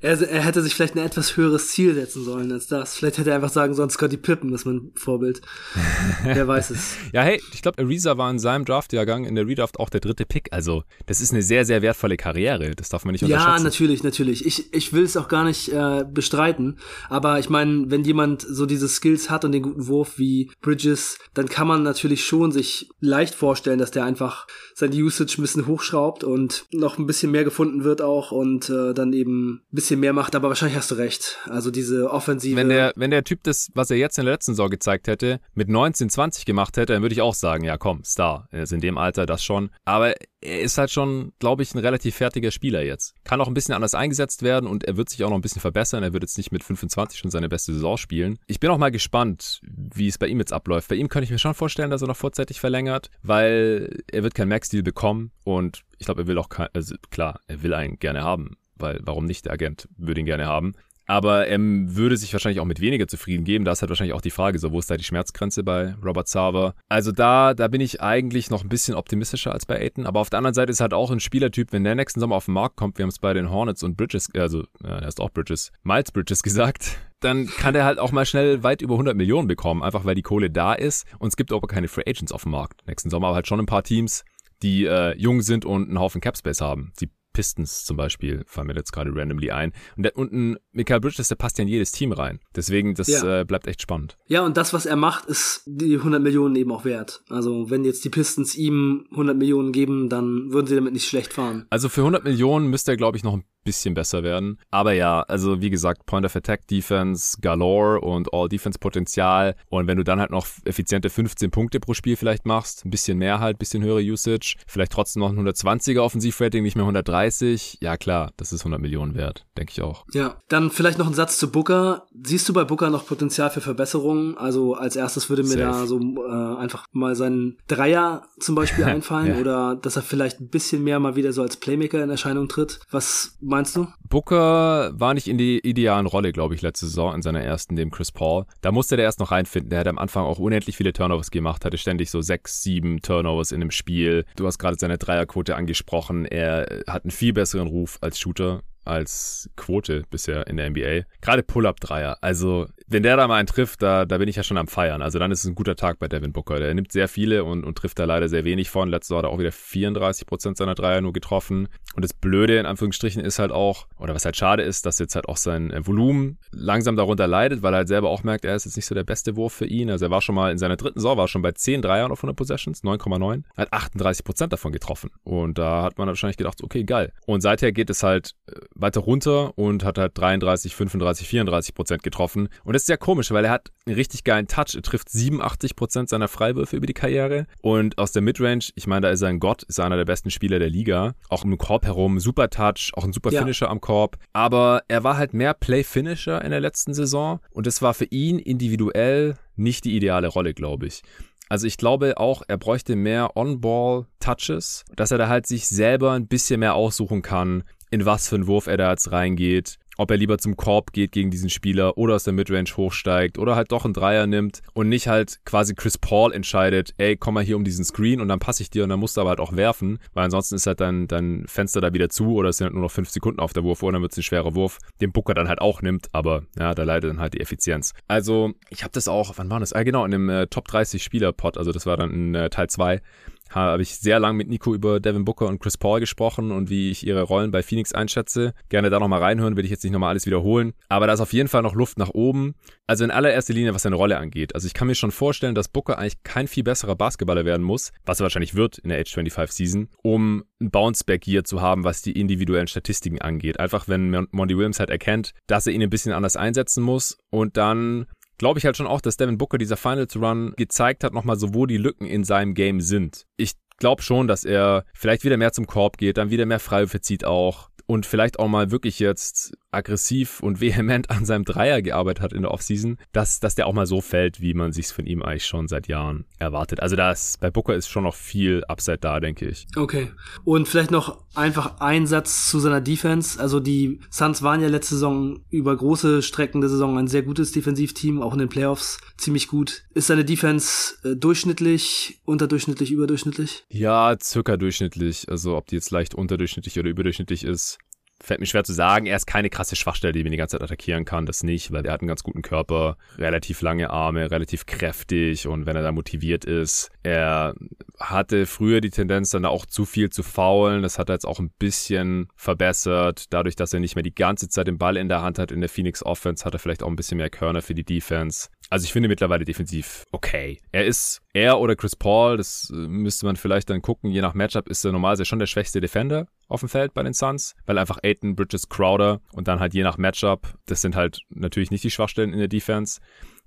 Er, er, hätte sich vielleicht ein etwas höheres Ziel setzen sollen als das. Vielleicht hätte er einfach sagen sollen, Scotty Pippen ist mein Vorbild. Wer weiß es. Ja, hey, ich glaube, Ariza war in seinem Draftjahrgang in der Redraft auch der dritte Pick. Also, das ist eine sehr, sehr wertvolle Karriere. Das darf man nicht unterschätzen. Ja, natürlich, natürlich. Ich, ich will es auch gar nicht äh, bestreiten. Aber ich meine, wenn jemand so diese Skills hat und den guten Wurf wie Bridges, dann kann man natürlich schon sich leicht vorstellen, dass der einfach sein Usage ein bisschen hochschraubt und noch ein bisschen mehr gefunden wird auch und äh, dann eben bisschen mehr macht, aber wahrscheinlich hast du recht. Also diese Offensive. Wenn der, wenn der Typ das, was er jetzt in der letzten Saison gezeigt hätte, mit 19, 20 gemacht hätte, dann würde ich auch sagen, ja komm, Star. Er ist in dem Alter das schon. Aber er ist halt schon, glaube ich, ein relativ fertiger Spieler jetzt. Kann auch ein bisschen anders eingesetzt werden und er wird sich auch noch ein bisschen verbessern. Er wird jetzt nicht mit 25 schon seine beste Saison spielen. Ich bin auch mal gespannt, wie es bei ihm jetzt abläuft. Bei ihm könnte ich mir schon vorstellen, dass er noch vorzeitig verlängert, weil er wird kein Max-Deal bekommen und ich glaube, er will auch kein, also klar, er will einen gerne haben weil warum nicht? Der Agent würde ihn gerne haben. Aber er würde sich wahrscheinlich auch mit weniger zufrieden geben. Da ist halt wahrscheinlich auch die Frage, so wo ist da die Schmerzgrenze bei Robert Sava? Also da, da bin ich eigentlich noch ein bisschen optimistischer als bei Aiton. Aber auf der anderen Seite ist halt auch ein Spielertyp, wenn der nächsten Sommer auf den Markt kommt, wir haben es bei den Hornets und Bridges, also ja, er ist auch Bridges, Miles Bridges gesagt, dann kann der halt auch mal schnell weit über 100 Millionen bekommen, einfach weil die Kohle da ist. Und es gibt aber keine Free Agents auf dem Markt. Nächsten Sommer aber halt schon ein paar Teams, die äh, jung sind und einen Haufen Capspace haben. Die Pistons zum Beispiel, fallen mir jetzt gerade randomly ein. Und, der, und ein Michael Bridges, der passt ja in jedes Team rein. Deswegen, das ja. äh, bleibt echt spannend. Ja, und das, was er macht, ist die 100 Millionen eben auch wert. Also, wenn jetzt die Pistons ihm 100 Millionen geben, dann würden sie damit nicht schlecht fahren. Also, für 100 Millionen müsste er, glaube ich, noch ein bisschen besser werden. Aber ja, also wie gesagt, Point of Attack Defense galore und All Defense Potenzial. Und wenn du dann halt noch effiziente 15 Punkte pro Spiel vielleicht machst, ein bisschen mehr halt, bisschen höhere Usage, vielleicht trotzdem noch ein 120er Offensivrating, nicht mehr 130, ja klar, das ist 100 Millionen wert, denke ich auch. Ja, dann vielleicht noch ein Satz zu Booker. Siehst du bei Booker noch Potenzial für Verbesserungen? Also als erstes würde mir Safe. da so äh, einfach mal seinen Dreier zum Beispiel einfallen ja. oder dass er vielleicht ein bisschen mehr mal wieder so als Playmaker in Erscheinung tritt. Was meinst du? Booker war nicht in die idealen Rolle, glaube ich, letzte Saison in seiner ersten neben Chris Paul. Da musste der erst noch reinfinden. Der hat am Anfang auch unendlich viele Turnovers gemacht, hatte ständig so sechs, sieben Turnovers in dem Spiel. Du hast gerade seine Dreierquote angesprochen. Er hat einen viel besseren Ruf als Shooter als Quote bisher in der NBA. Gerade Pull-Up-Dreier. Also, wenn der da mal einen trifft, da, da bin ich ja schon am Feiern. Also, dann ist es ein guter Tag bei Devin Booker. Der nimmt sehr viele und, und trifft da leider sehr wenig von. Letztes Jahr hat er auch wieder 34 Prozent seiner Dreier nur getroffen. Und das Blöde in Anführungsstrichen ist halt auch, oder was halt schade ist, dass jetzt halt auch sein äh, Volumen langsam darunter leidet, weil er halt selber auch merkt, er ist jetzt nicht so der beste Wurf für ihn. Also, er war schon mal in seiner dritten Saison, war schon bei 10 Dreiern auf 100 Possessions, 9,9. Hat 38 Prozent davon getroffen. Und da hat man wahrscheinlich gedacht, okay, geil. Und seither geht es halt äh, weiter runter und hat halt 33, 35, 34 Prozent getroffen. Und das ist sehr komisch, weil er hat einen richtig geilen Touch. Er trifft 87 Prozent seiner Freiwürfe über die Karriere. Und aus der Midrange, ich meine, da ist er ein Gott, ist er einer der besten Spieler der Liga. Auch im Korb herum, super Touch, auch ein super ja. Finisher am Korb. Aber er war halt mehr Play-Finisher in der letzten Saison. Und das war für ihn individuell nicht die ideale Rolle, glaube ich. Also ich glaube auch, er bräuchte mehr On-Ball-Touches, dass er da halt sich selber ein bisschen mehr aussuchen kann, in was für einen Wurf er da jetzt reingeht ob er lieber zum Korb geht gegen diesen Spieler oder aus der Midrange hochsteigt oder halt doch einen Dreier nimmt und nicht halt quasi Chris Paul entscheidet, ey, komm mal hier um diesen Screen und dann passe ich dir und dann musst du aber halt auch werfen, weil ansonsten ist halt dein, dein Fenster da wieder zu oder es sind halt nur noch fünf Sekunden auf der Wurf und dann wird es ein schwerer Wurf, den Booker dann halt auch nimmt, aber ja, da leidet dann halt die Effizienz. Also ich habe das auch, wann war das? Ah, genau, in dem äh, Top 30 Spieler-Pod, also das war dann in äh, Teil 2 habe ich sehr lang mit Nico über Devin Booker und Chris Paul gesprochen und wie ich ihre Rollen bei Phoenix einschätze. Gerne da nochmal reinhören, will ich jetzt nicht nochmal alles wiederholen. Aber da ist auf jeden Fall noch Luft nach oben. Also in allererster Linie, was seine Rolle angeht. Also ich kann mir schon vorstellen, dass Booker eigentlich kein viel besserer Basketballer werden muss, was er wahrscheinlich wird in der Age 25 Season, um ein Bounceback hier zu haben, was die individuellen Statistiken angeht. Einfach wenn Monty Williams halt erkennt, dass er ihn ein bisschen anders einsetzen muss und dann glaube ich halt schon auch, dass Devin Booker dieser Finals Run gezeigt hat, nochmal so, wo die Lücken in seinem Game sind. Ich glaube schon, dass er vielleicht wieder mehr zum Korb geht, dann wieder mehr Freiwürfe zieht auch und vielleicht auch mal wirklich jetzt aggressiv und vehement an seinem Dreier gearbeitet hat in der Offseason, dass, dass der auch mal so fällt, wie man sich von ihm eigentlich schon seit Jahren erwartet. Also das, bei Booker ist schon noch viel Upside da, denke ich. Okay. Und vielleicht noch einfach ein Satz zu seiner Defense. Also die Suns waren ja letzte Saison über große Strecken der Saison ein sehr gutes Defensivteam, auch in den Playoffs ziemlich gut. Ist seine Defense äh, durchschnittlich, unterdurchschnittlich, überdurchschnittlich? Ja, circa durchschnittlich. Also ob die jetzt leicht unterdurchschnittlich oder überdurchschnittlich ist, fällt mir schwer zu sagen. Er ist keine krasse Schwachstelle, die man die ganze Zeit attackieren kann. Das nicht, weil er hat einen ganz guten Körper, relativ lange Arme, relativ kräftig und wenn er da motiviert ist. Er hatte früher die Tendenz, dann auch zu viel zu faulen. Das hat er jetzt auch ein bisschen verbessert. Dadurch, dass er nicht mehr die ganze Zeit den Ball in der Hand hat in der Phoenix Offense, hat er vielleicht auch ein bisschen mehr Körner für die Defense. Also ich finde mittlerweile defensiv okay. Er ist er oder Chris Paul, das müsste man vielleicht dann gucken. Je nach Matchup ist er normalerweise schon der schwächste Defender auf dem Feld bei den Suns, weil einfach Aiton, Bridges, Crowder und dann halt je nach Matchup, das sind halt natürlich nicht die Schwachstellen in der Defense.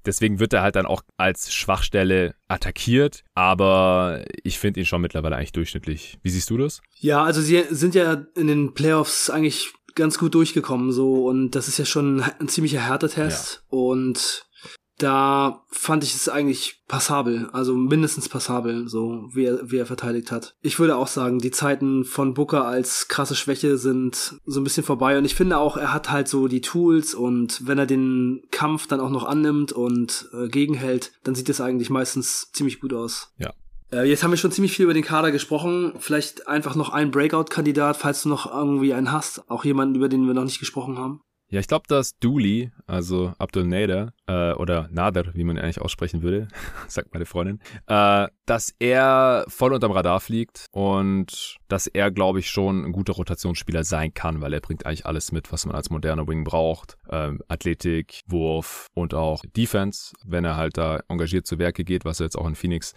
Deswegen wird er halt dann auch als Schwachstelle attackiert, aber ich finde ihn schon mittlerweile eigentlich durchschnittlich. Wie siehst du das? Ja, also sie sind ja in den Playoffs eigentlich ganz gut durchgekommen so und das ist ja schon ein ziemlicher Härtetest ja. und da fand ich es eigentlich passabel, also mindestens passabel, so wie er, wie er verteidigt hat. Ich würde auch sagen, die Zeiten von Booker als krasse Schwäche sind so ein bisschen vorbei und ich finde auch, er hat halt so die Tools und wenn er den Kampf dann auch noch annimmt und äh, gegenhält, dann sieht es eigentlich meistens ziemlich gut aus. Ja. Äh, jetzt haben wir schon ziemlich viel über den Kader gesprochen. Vielleicht einfach noch ein Breakout-Kandidat, falls du noch irgendwie einen hast. Auch jemanden, über den wir noch nicht gesprochen haben. Ja, ich glaube, dass Dooley, also Abdul Nader, äh, oder Nader, wie man eigentlich aussprechen würde, sagt meine Freundin, äh, dass er voll unterm Radar fliegt und dass er, glaube ich, schon ein guter Rotationsspieler sein kann, weil er bringt eigentlich alles mit, was man als moderner Wing braucht. Ähm, Athletik, Wurf und auch Defense, wenn er halt da engagiert zu Werke geht, was er jetzt auch in Phoenix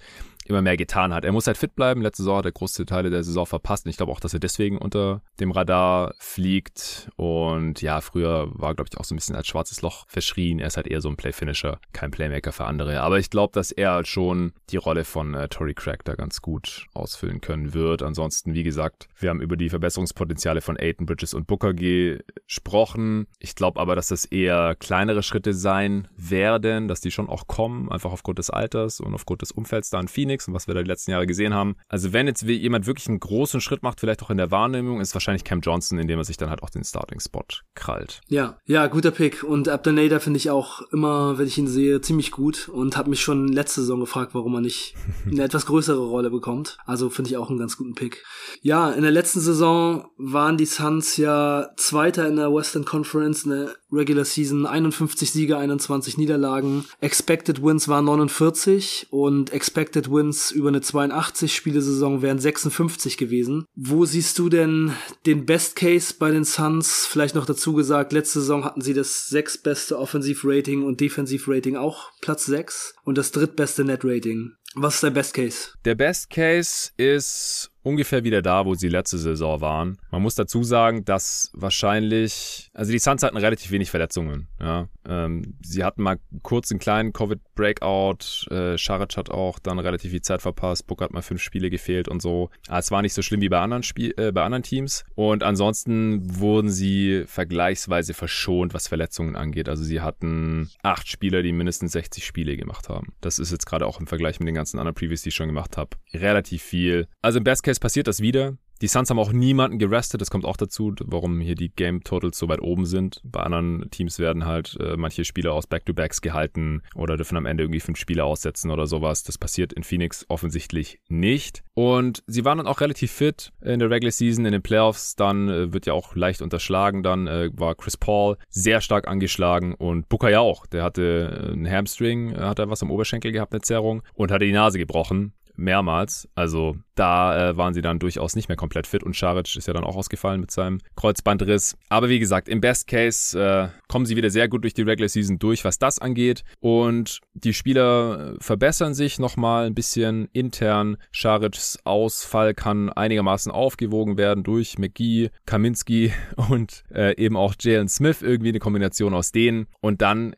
immer mehr getan hat. Er muss halt fit bleiben. Letzte Saison hat er große Teile der Saison verpasst. Und ich glaube auch, dass er deswegen unter dem Radar fliegt. Und ja, früher war, glaube ich, auch so ein bisschen als schwarzes Loch verschrien. Er ist halt eher so ein Playfinisher, kein Playmaker für andere. Aber ich glaube, dass er halt schon die Rolle von äh, Tory Craig da ganz gut ausfüllen können wird. Ansonsten, wie gesagt, wir haben über die Verbesserungspotenziale von Aiton Bridges und Booker gesprochen. Ich glaube aber, dass das eher kleinere Schritte sein werden, dass die schon auch kommen, einfach aufgrund des Alters und aufgrund des Umfelds da in Phoenix Phoenix und was wir da die letzten Jahre gesehen haben. Also wenn jetzt jemand wirklich einen großen Schritt macht, vielleicht auch in der Wahrnehmung, ist wahrscheinlich Cam Johnson, indem er sich dann halt auch den Starting-Spot krallt. Ja, ja, guter Pick. Und Abdenader finde ich auch immer, wenn ich ihn sehe, ziemlich gut und habe mich schon letzte Saison gefragt, warum er nicht eine etwas größere Rolle bekommt. Also finde ich auch einen ganz guten Pick. Ja, in der letzten Saison waren die Suns ja Zweiter in der Western Conference in der Regular Season, 51 Siege, 21 Niederlagen. Expected Wins waren 49 und Expected Wins über eine 82-Spiele-Saison wären 56 gewesen. Wo siehst du denn den Best Case bei den Suns? Vielleicht noch dazu gesagt, letzte Saison hatten sie das sechstbeste Offensiv-Rating und Defensiv-Rating auch Platz 6 und das drittbeste Net-Rating. Was ist der Best Case? Der Best Case ist ungefähr wieder da, wo sie letzte Saison waren. Man muss dazu sagen, dass wahrscheinlich, also die Suns hatten relativ wenig Verletzungen. Ja. Ähm, sie hatten mal kurz einen kleinen Covid-Breakout. Äh, Scharic hat auch dann relativ viel Zeit verpasst. Book hat mal fünf Spiele gefehlt und so. Aber es war nicht so schlimm wie bei anderen, Spiel äh, bei anderen Teams. Und ansonsten wurden sie vergleichsweise verschont, was Verletzungen angeht. Also sie hatten acht Spieler, die mindestens 60 Spiele gemacht haben. Das ist jetzt gerade auch im Vergleich mit den ganzen anderen Previews, die ich schon gemacht habe, relativ viel. Also im Best Case passiert das wieder. Die Suns haben auch niemanden gerestet, das kommt auch dazu, warum hier die Game Totals so weit oben sind. Bei anderen Teams werden halt äh, manche Spieler aus Back-to-Backs gehalten oder dürfen am Ende irgendwie fünf Spiele aussetzen oder sowas. Das passiert in Phoenix offensichtlich nicht. Und sie waren dann auch relativ fit in der Regular Season, in den Playoffs. Dann äh, wird ja auch leicht unterschlagen. Dann äh, war Chris Paul sehr stark angeschlagen und Booker ja auch. Der hatte einen Hamstring, hat er was am Oberschenkel gehabt, eine Zerrung und hatte die Nase gebrochen mehrmals. Also da äh, waren sie dann durchaus nicht mehr komplett fit und Scharic ist ja dann auch ausgefallen mit seinem Kreuzbandriss. Aber wie gesagt, im Best Case äh, kommen sie wieder sehr gut durch die Regular Season durch, was das angeht. Und die Spieler äh, verbessern sich nochmal ein bisschen intern. Scharics Ausfall kann einigermaßen aufgewogen werden durch McGee, Kaminski und äh, eben auch Jalen Smith, irgendwie eine Kombination aus denen. Und dann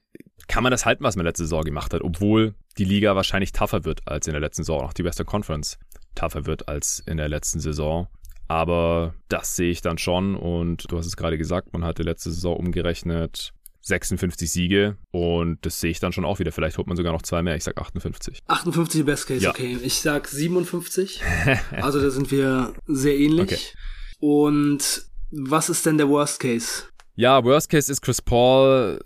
kann man das halten, was man letzte Saison gemacht hat, obwohl die Liga wahrscheinlich tougher wird als in der letzten Saison, auch die Western Conference tougher wird als in der letzten Saison. Aber das sehe ich dann schon und du hast es gerade gesagt, man hatte letzte Saison umgerechnet 56 Siege und das sehe ich dann schon auch wieder. Vielleicht holt man sogar noch zwei mehr. Ich sag 58. 58 Best Case, ja. okay. Ich sag 57. also da sind wir sehr ähnlich. Okay. Und was ist denn der Worst Case? Ja, Worst Case ist Chris Paul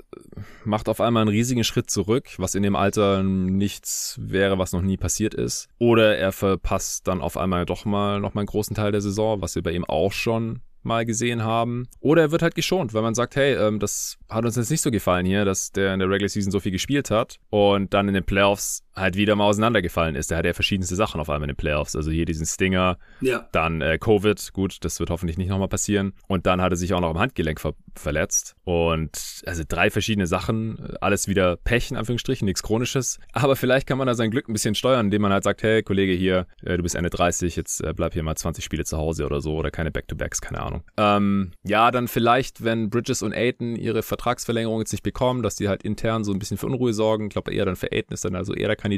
macht auf einmal einen riesigen Schritt zurück, was in dem Alter nichts wäre, was noch nie passiert ist. Oder er verpasst dann auf einmal doch mal noch mal einen großen Teil der Saison, was wir bei ihm auch schon mal gesehen haben. Oder er wird halt geschont, weil man sagt, hey, ähm, das hat uns jetzt nicht so gefallen hier, dass der in der Regular Season so viel gespielt hat und dann in den Playoffs halt wieder mal auseinandergefallen ist. Der hat ja verschiedenste Sachen auf einmal in den Playoffs. Also hier diesen Stinger, ja. dann äh, Covid, gut, das wird hoffentlich nicht nochmal passieren. Und dann hat er sich auch noch am Handgelenk ver verletzt. Und also drei verschiedene Sachen, alles wieder Pech in Anführungsstrichen, nichts Chronisches. Aber vielleicht kann man da sein Glück ein bisschen steuern, indem man halt sagt, hey Kollege hier, äh, du bist Ende 30, jetzt äh, bleib hier mal 20 Spiele zu Hause oder so oder keine Back-to-Backs, keine Ahnung. Ähm, ja, dann vielleicht, wenn Bridges und Aiton ihre Vertragsverlängerung jetzt nicht bekommen, dass die halt intern so ein bisschen für Unruhe sorgen. Ich glaube eher dann für Aiton ist dann also eher der Kandidat.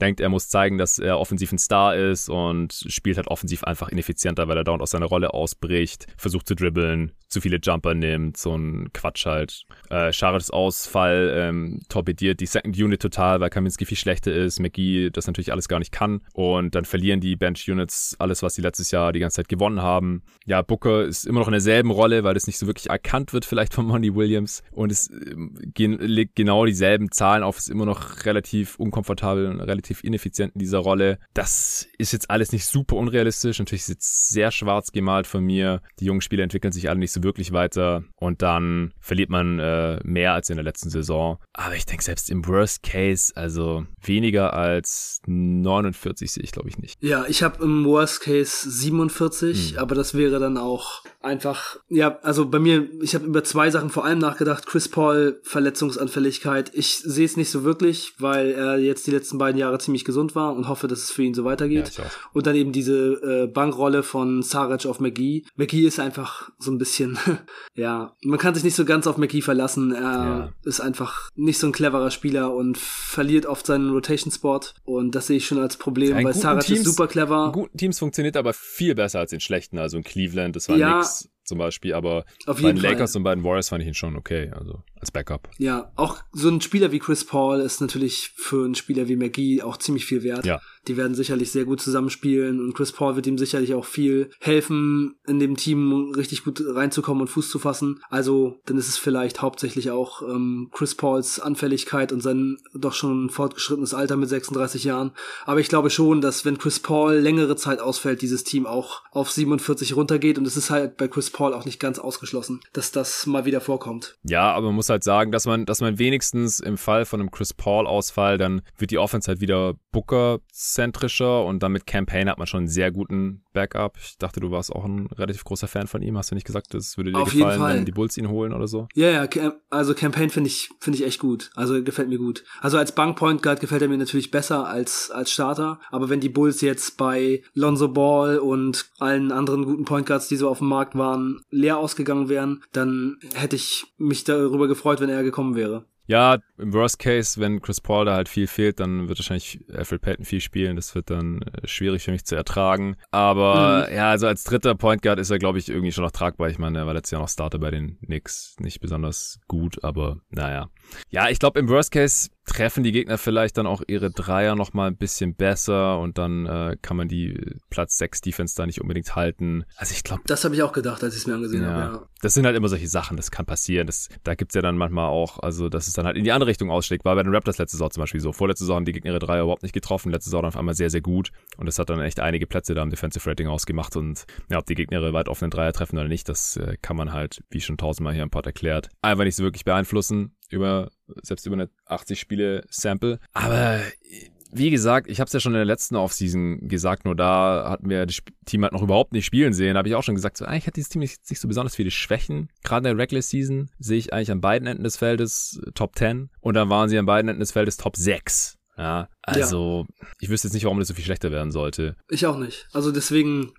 Denkt, er muss zeigen, dass er offensiv ein Star ist und spielt halt offensiv einfach ineffizienter, weil er dauernd aus seiner Rolle ausbricht, versucht zu dribbeln, zu viele Jumper nimmt, so ein Quatsch halt. Äh, Charlottes Ausfall ähm, torpediert die Second Unit total, weil Kaminski viel schlechter ist, McGee das natürlich alles gar nicht kann und dann verlieren die Bench Units alles, was sie letztes Jahr die ganze Zeit gewonnen haben. Ja, Booker ist immer noch in derselben Rolle, weil es nicht so wirklich erkannt wird vielleicht von Monty Williams und es äh, legt genau dieselben Zahlen auf, ist immer noch relativ unkomfortabel und relativ ineffizient in dieser Rolle. Das ist jetzt alles nicht super unrealistisch, natürlich ist es jetzt sehr schwarz gemalt von mir. Die jungen Spieler entwickeln sich alle nicht so wirklich weiter und dann verliert man äh, mehr als in der letzten Saison. Aber ich denke, selbst im Worst Case, also weniger als 49 sehe ich, glaube ich, nicht. Ja, ich habe im Worst Case 47, hm. aber das wäre dann auch einfach, ja, also bei mir, ich habe über zwei Sachen vor allem nachgedacht. Chris Paul, Verletzungsanfälligkeit. Ich sehe es nicht so wirklich, weil er jetzt die letzten beiden Jahre ziemlich gesund war und hoffe, dass es für ihn so weitergeht. Ja, und dann eben diese äh, Bankrolle von Saric auf McGee. McGee ist einfach so ein bisschen, ja, man kann sich nicht so ganz auf McGee verlassen. Er ja. ist einfach nicht so ein cleverer Spieler und verliert oft seinen Rotation-Spot. Und das sehe ich schon als Problem, weil Saric ist super clever. In guten Teams funktioniert aber viel besser als in schlechten. Also in Cleveland, das war ja, nix zum Beispiel, aber Auf bei den Lakers und bei den Warriors fand ich ihn schon okay, also als Backup. Ja, auch so ein Spieler wie Chris Paul ist natürlich für einen Spieler wie McGee auch ziemlich viel wert. Ja. Die werden sicherlich sehr gut zusammenspielen und Chris Paul wird ihm sicherlich auch viel helfen, in dem Team richtig gut reinzukommen und Fuß zu fassen. Also, dann ist es vielleicht hauptsächlich auch ähm, Chris Pauls Anfälligkeit und sein doch schon fortgeschrittenes Alter mit 36 Jahren. Aber ich glaube schon, dass wenn Chris Paul längere Zeit ausfällt, dieses Team auch auf 47 runtergeht und es ist halt bei Chris Paul auch nicht ganz ausgeschlossen, dass das mal wieder vorkommt. Ja, aber man muss halt sagen, dass man, dass man wenigstens im Fall von einem Chris Paul Ausfall, dann wird die Offense halt wieder Booker zentrischer und dann mit Campaign hat man schon einen sehr guten Backup. Ich dachte, du warst auch ein relativ großer Fan von ihm. Hast du nicht gesagt, das würde dir Auf gefallen, wenn die Bulls ihn holen oder so? Ja, ja, also Campaign finde ich, finde ich echt gut. Also gefällt mir gut. Also als Bank Point Guard gefällt er mir natürlich besser als, als Starter. Aber wenn die Bulls jetzt bei Lonzo Ball und allen anderen guten Point Guards, die so auf dem Markt waren, leer ausgegangen wären, dann hätte ich mich darüber gefreut, wenn er gekommen wäre. Ja, im Worst Case, wenn Chris Paul da halt viel fehlt, dann wird wahrscheinlich Alfred Payton viel spielen. Das wird dann äh, schwierig für mich zu ertragen. Aber mhm. ja, also als dritter Point Guard ist er, glaube ich, irgendwie schon noch tragbar. Ich meine, er war letztes Jahr noch Starter bei den Knicks. Nicht besonders gut, aber naja. Ja, ich glaube, im Worst Case treffen die Gegner vielleicht dann auch ihre Dreier nochmal ein bisschen besser und dann äh, kann man die Platz 6 Defense da nicht unbedingt halten. Also ich glaube. Das habe ich auch gedacht, als ich es mir angesehen ja, habe. Ja. Das sind halt immer solche Sachen, das kann passieren. Das, da gibt's ja dann manchmal auch, also dass es dann halt in die andere Richtung ausschlägt. War bei den Raptors letzte Saison zum Beispiel so. Vorletzte Saison haben die Gegner ihre Dreier überhaupt nicht getroffen, letzte Saison auf einmal sehr, sehr gut. Und das hat dann echt einige Plätze da im Defensive Rating ausgemacht. Und ja, ob die Gegner ihre weit offenen Dreier treffen oder nicht, das äh, kann man halt, wie schon tausendmal hier im Pod erklärt, einfach nicht so wirklich beeinflussen über selbst über eine 80 Spiele Sample. Aber wie gesagt, ich habe es ja schon in der letzten Offseason gesagt, nur da hatten wir das Team halt noch überhaupt nicht spielen sehen. Da habe ich auch schon gesagt, so, eigentlich hat dieses Team nicht, nicht so besonders viele Schwächen. Gerade in der Regular Season sehe ich eigentlich an beiden Enden des Feldes äh, Top 10 und dann waren sie an beiden Enden des Feldes Top 6. Ja, also ja. ich wüsste jetzt nicht, warum das so viel schlechter werden sollte. Ich auch nicht. Also deswegen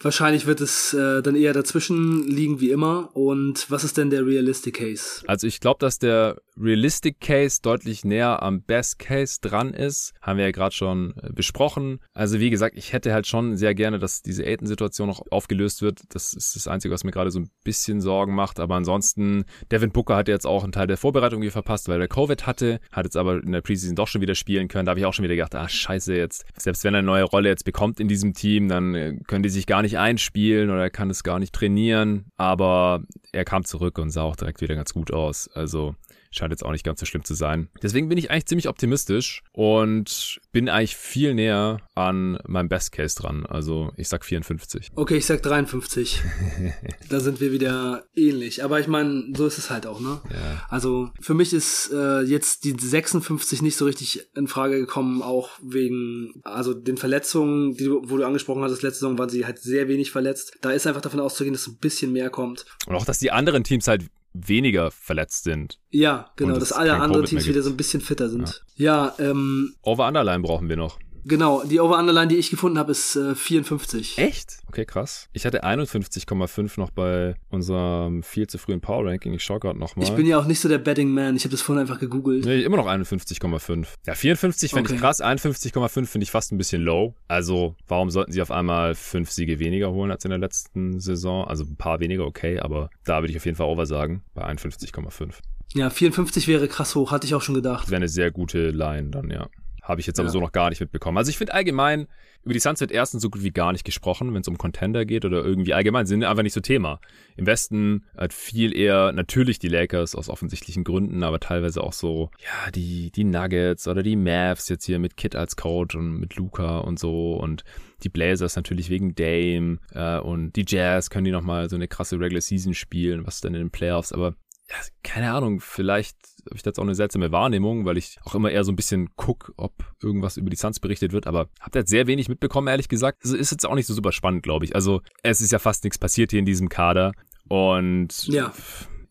Wahrscheinlich wird es äh, dann eher dazwischen liegen wie immer. Und was ist denn der Realistic Case? Also ich glaube, dass der Realistic Case deutlich näher am Best Case dran ist. Haben wir ja gerade schon äh, besprochen. Also wie gesagt, ich hätte halt schon sehr gerne, dass diese Aiden-Situation noch aufgelöst wird. Das ist das Einzige, was mir gerade so ein bisschen Sorgen macht. Aber ansonsten, Devin Booker hat jetzt auch einen Teil der Vorbereitung hier verpasst, weil er Covid hatte. Hat jetzt aber in der Preseason doch schon wieder spielen können. Da habe ich auch schon wieder gedacht, ah scheiße jetzt. Selbst wenn er eine neue Rolle jetzt bekommt in diesem Team, dann äh, können die sich gar nicht nicht einspielen oder er kann es gar nicht trainieren, aber er kam zurück und sah auch direkt wieder ganz gut aus. Also scheint jetzt auch nicht ganz so schlimm zu sein. Deswegen bin ich eigentlich ziemlich optimistisch und bin eigentlich viel näher an meinem Best Case dran. Also ich sag 54. Okay, ich sag 53. da sind wir wieder ähnlich. Aber ich meine, so ist es halt auch, ne? Ja. Also für mich ist äh, jetzt die 56 nicht so richtig in Frage gekommen, auch wegen also den Verletzungen, die du, wo du angesprochen hattest, letzte Saison waren sie halt sehr wenig verletzt. Da ist einfach davon auszugehen, dass ein bisschen mehr kommt. Und auch, dass die anderen Teams halt weniger verletzt sind. Ja, genau, dass alle anderen Teams wieder so ein bisschen fitter sind. Ja, ja ähm. Over-Underline brauchen wir noch. Genau, die Over-Underline, die ich gefunden habe, ist äh, 54. Echt? Okay, krass. Ich hatte 51,5 noch bei unserem viel zu frühen Power-Ranking. Ich schaue gerade nochmal. Ich bin ja auch nicht so der Betting Man. Ich habe das vorhin einfach gegoogelt. Nee, immer noch 51,5. Ja, 54 fände okay. ich krass. 51,5 finde ich fast ein bisschen low. Also, warum sollten sie auf einmal fünf Siege weniger holen als in der letzten Saison? Also ein paar weniger, okay, aber da würde ich auf jeden Fall over sagen, bei 51,5. Ja, 54 wäre krass hoch, hatte ich auch schon gedacht. Das wäre eine sehr gute Line dann, ja. Habe ich jetzt aber ja. so noch gar nicht mitbekommen. Also ich finde allgemein, über die Suns wird erstens so gut wie gar nicht gesprochen, wenn es um Contender geht oder irgendwie allgemein sind einfach nicht so Thema. Im Westen hat viel eher natürlich die Lakers aus offensichtlichen Gründen, aber teilweise auch so, ja, die, die Nuggets oder die Mavs jetzt hier mit Kit als Coach und mit Luca und so und die Blazers natürlich wegen Dame äh, und die Jazz können die nochmal so eine krasse Regular Season spielen, was dann in den Playoffs, aber ja, keine Ahnung, vielleicht habe ich da jetzt auch eine seltsame Wahrnehmung, weil ich auch immer eher so ein bisschen guck, ob irgendwas über die Suns berichtet wird, aber habe da jetzt sehr wenig mitbekommen, ehrlich gesagt. Also ist jetzt auch nicht so super spannend, glaube ich. Also es ist ja fast nichts passiert hier in diesem Kader und ja.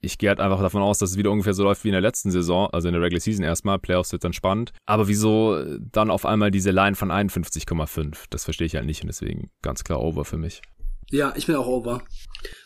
ich gehe halt einfach davon aus, dass es wieder ungefähr so läuft wie in der letzten Saison, also in der Regular Season erstmal, Playoffs wird dann spannend. Aber wieso dann auf einmal diese Line von 51,5? Das verstehe ich halt nicht und deswegen ganz klar over für mich. Ja, ich bin auch over.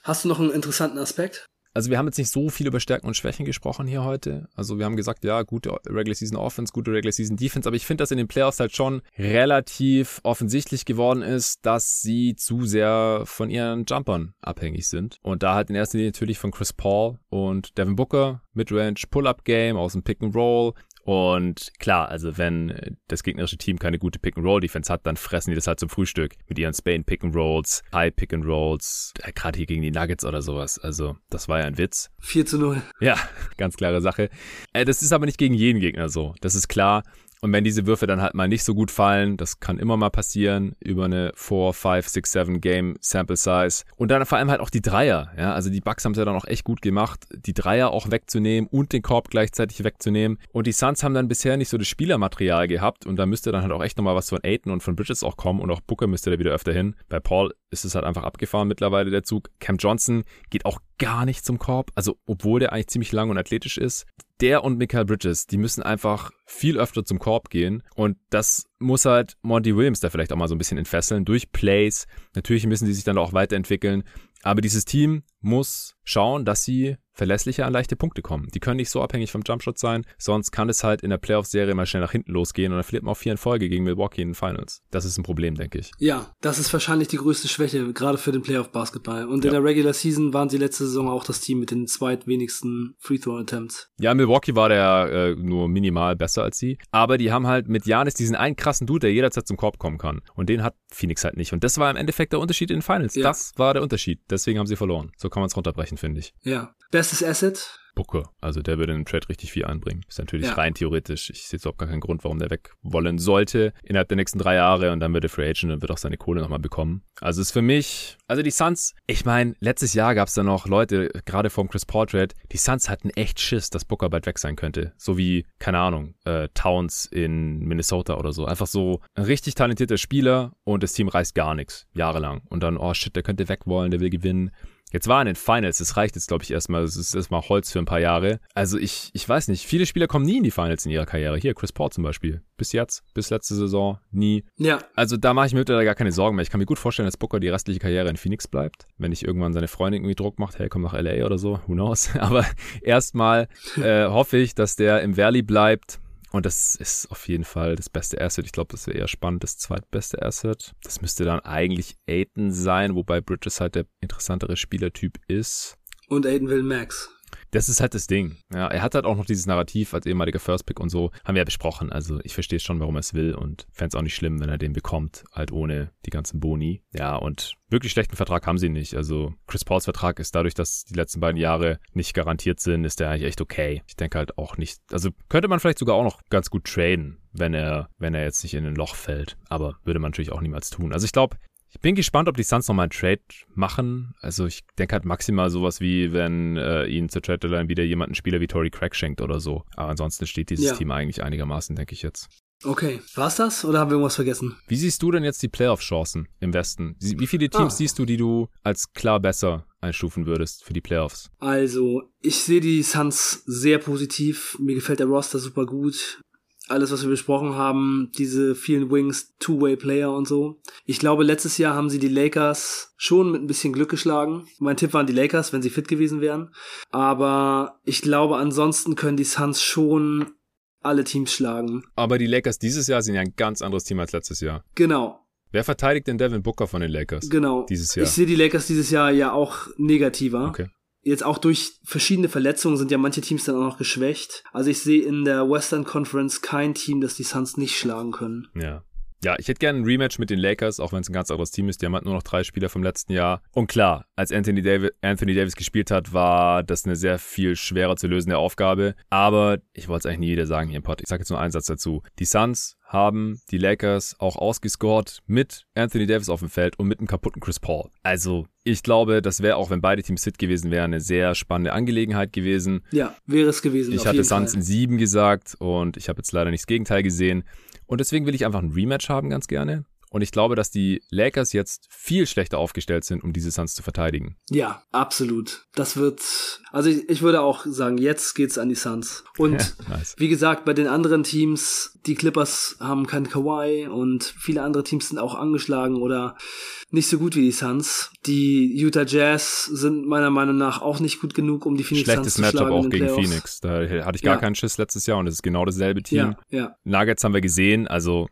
Hast du noch einen interessanten Aspekt? Also wir haben jetzt nicht so viel über Stärken und Schwächen gesprochen hier heute. Also wir haben gesagt, ja, gute Regular Season Offense, gute Regular Season Defense, aber ich finde, dass in den Playoffs halt schon relativ offensichtlich geworden ist, dass sie zu sehr von ihren Jumpern abhängig sind. Und da halt in erster Linie natürlich von Chris Paul und Devin Booker, Midrange Pull-Up Game aus dem Pick and Roll, und klar, also wenn das gegnerische Team keine gute Pick-and-Roll-Defense hat, dann fressen die das halt zum Frühstück mit ihren Spain-Pick-and-Rolls, High-Pick-and-Rolls, äh, gerade hier gegen die Nuggets oder sowas. Also das war ja ein Witz. 4 zu 0. Ja, ganz klare Sache. Äh, das ist aber nicht gegen jeden Gegner so. Das ist klar. Und wenn diese Würfe dann halt mal nicht so gut fallen, das kann immer mal passieren, über eine 4, 5, 6, 7 Game Sample Size. Und dann vor allem halt auch die Dreier, ja. Also die Bucks haben es ja dann auch echt gut gemacht, die Dreier auch wegzunehmen und den Korb gleichzeitig wegzunehmen. Und die Suns haben dann bisher nicht so das Spielermaterial gehabt und da müsste dann halt auch echt nochmal was von Aiton und von Bridges auch kommen und auch Booker müsste da wieder öfter hin. Bei Paul ist es halt einfach abgefahren mittlerweile der Zug. Cam Johnson geht auch gar nicht zum Korb, also obwohl der eigentlich ziemlich lang und athletisch ist der und Michael Bridges, die müssen einfach viel öfter zum Korb gehen. Und das muss halt Monty Williams da vielleicht auch mal so ein bisschen entfesseln durch Plays. Natürlich müssen sie sich dann auch weiterentwickeln. Aber dieses Team muss schauen, dass sie verlässlicher an leichte Punkte kommen. Die können nicht so abhängig vom Jumpshot sein, sonst kann es halt in der Playoff-Serie mal schnell nach hinten losgehen und dann verliert man auch vier in Folge gegen Milwaukee in den Finals. Das ist ein Problem, denke ich. Ja, das ist wahrscheinlich die größte Schwäche, gerade für den Playoff-Basketball. Und ja. in der Regular Season waren sie letzte Saison auch das Team mit den zweitwenigsten Free-Throw-Attempts. Ja, Milwaukee war der äh, nur minimal besser als sie, aber die haben halt mit Janis diesen einen krassen Dude, der jederzeit zum Korb kommen kann. Und den hat Phoenix halt nicht. Und das war im Endeffekt der Unterschied in den Finals. Ja. Das war der Unterschied. Deswegen haben sie verloren. So kann man es runterbrechen, finde ich. Ja. Bestes Asset? Booker. Also der würde in den Trade richtig viel einbringen. Ist natürlich ja. rein theoretisch. Ich sehe jetzt auch gar keinen Grund, warum der weg wollen sollte innerhalb der nächsten drei Jahre und dann wird er Free Agent und wird auch seine Kohle nochmal bekommen. Also ist für mich, also die Suns, ich meine, letztes Jahr gab es da noch Leute, gerade vom Chris Trade, die Suns hatten echt Schiss, dass Booker bald weg sein könnte. So wie, keine Ahnung, äh, Towns in Minnesota oder so. Einfach so ein richtig talentierter Spieler und das Team reißt gar nichts, jahrelang. Und dann, oh shit, der könnte weg wollen, der will gewinnen. Jetzt war in den Finals, das reicht jetzt, glaube ich, erstmal. Das ist erstmal Holz für ein paar Jahre. Also ich, ich weiß nicht, viele Spieler kommen nie in die Finals in ihrer Karriere. Hier, Chris Paul zum Beispiel. Bis jetzt, bis letzte Saison, nie. Ja. Also da mache ich mir da gar keine Sorgen mehr. Ich kann mir gut vorstellen, dass Booker die restliche Karriere in Phoenix bleibt. Wenn nicht irgendwann seine Freundin irgendwie Druck macht, hey, komm nach LA oder so, who knows. Aber erstmal äh, hoffe ich, dass der im Valley bleibt und das ist auf jeden Fall das beste Asset. Ich glaube, das wäre eher spannend, das zweitbeste Asset. Das müsste dann eigentlich Aiden sein, wobei Bridges halt der interessantere Spielertyp ist. Und Aiden will Max. Das ist halt das Ding. Ja, er hat halt auch noch dieses Narrativ als ehemaliger First Pick und so. Haben wir ja besprochen. Also ich verstehe schon, warum er es will und fände es auch nicht schlimm, wenn er den bekommt, halt ohne die ganzen Boni. Ja, und wirklich schlechten Vertrag haben sie nicht. Also Chris Pauls Vertrag ist dadurch, dass die letzten beiden Jahre nicht garantiert sind, ist der eigentlich echt okay. Ich denke halt auch nicht. Also könnte man vielleicht sogar auch noch ganz gut traden, wenn er, wenn er jetzt nicht in ein Loch fällt. Aber würde man natürlich auch niemals tun. Also ich glaube, ich bin gespannt, ob die Suns nochmal einen Trade machen. Also ich denke halt maximal sowas wie, wenn äh, ihnen zur Trade Deadline wieder jemand einen Spieler wie Tory Craig schenkt oder so. Aber ansonsten steht dieses ja. Team eigentlich einigermaßen, denke ich jetzt. Okay, war's das oder haben wir irgendwas vergessen? Wie siehst du denn jetzt die Playoff-Chancen im Westen? Wie viele Teams ah. siehst du, die du als klar besser einstufen würdest für die Playoffs? Also, ich sehe die Suns sehr positiv. Mir gefällt der Roster super gut alles, was wir besprochen haben, diese vielen Wings, Two-Way-Player und so. Ich glaube, letztes Jahr haben sie die Lakers schon mit ein bisschen Glück geschlagen. Mein Tipp waren die Lakers, wenn sie fit gewesen wären. Aber ich glaube, ansonsten können die Suns schon alle Teams schlagen. Aber die Lakers dieses Jahr sind ja ein ganz anderes Team als letztes Jahr. Genau. Wer verteidigt denn Devin Booker von den Lakers? Genau. Dieses Jahr. Ich sehe die Lakers dieses Jahr ja auch negativer. Okay jetzt auch durch verschiedene Verletzungen sind ja manche Teams dann auch noch geschwächt. Also ich sehe in der Western Conference kein Team, das die Suns nicht schlagen können. Ja. Ja, ich hätte gerne ein Rematch mit den Lakers, auch wenn es ein ganz anderes Team ist. Die haben halt nur noch drei Spieler vom letzten Jahr. Und klar, als Anthony Davis, Anthony Davis gespielt hat, war das eine sehr viel schwerer zu lösende Aufgabe. Aber ich wollte es eigentlich nie wieder sagen hier im Pod. Ich sage jetzt nur einen Satz dazu. Die Suns haben die Lakers auch ausgescored mit Anthony Davis auf dem Feld und mit einem kaputten Chris Paul. Also ich glaube, das wäre auch, wenn beide Teams fit gewesen wären, eine sehr spannende Angelegenheit gewesen. Ja, wäre es gewesen. Ich hatte Suns in sieben gesagt und ich habe jetzt leider nicht das Gegenteil gesehen. Und deswegen will ich einfach ein Rematch haben, ganz gerne. Und ich glaube, dass die Lakers jetzt viel schlechter aufgestellt sind, um diese Suns zu verteidigen. Ja, absolut. Das wird, also ich, ich würde auch sagen, jetzt geht's an die Suns. Und ja, nice. wie gesagt, bei den anderen Teams, die Clippers haben keinen Kawhi und viele andere Teams sind auch angeschlagen oder nicht so gut wie die Suns. Die Utah Jazz sind meiner Meinung nach auch nicht gut genug, um die Phoenix Schlechtes Suns zu Matchup schlagen auch gegen Playoffs. Phoenix. Da hatte ich gar ja. keinen Schiss letztes Jahr und es ist genau dasselbe Team. Ja, ja. Nuggets haben wir gesehen, also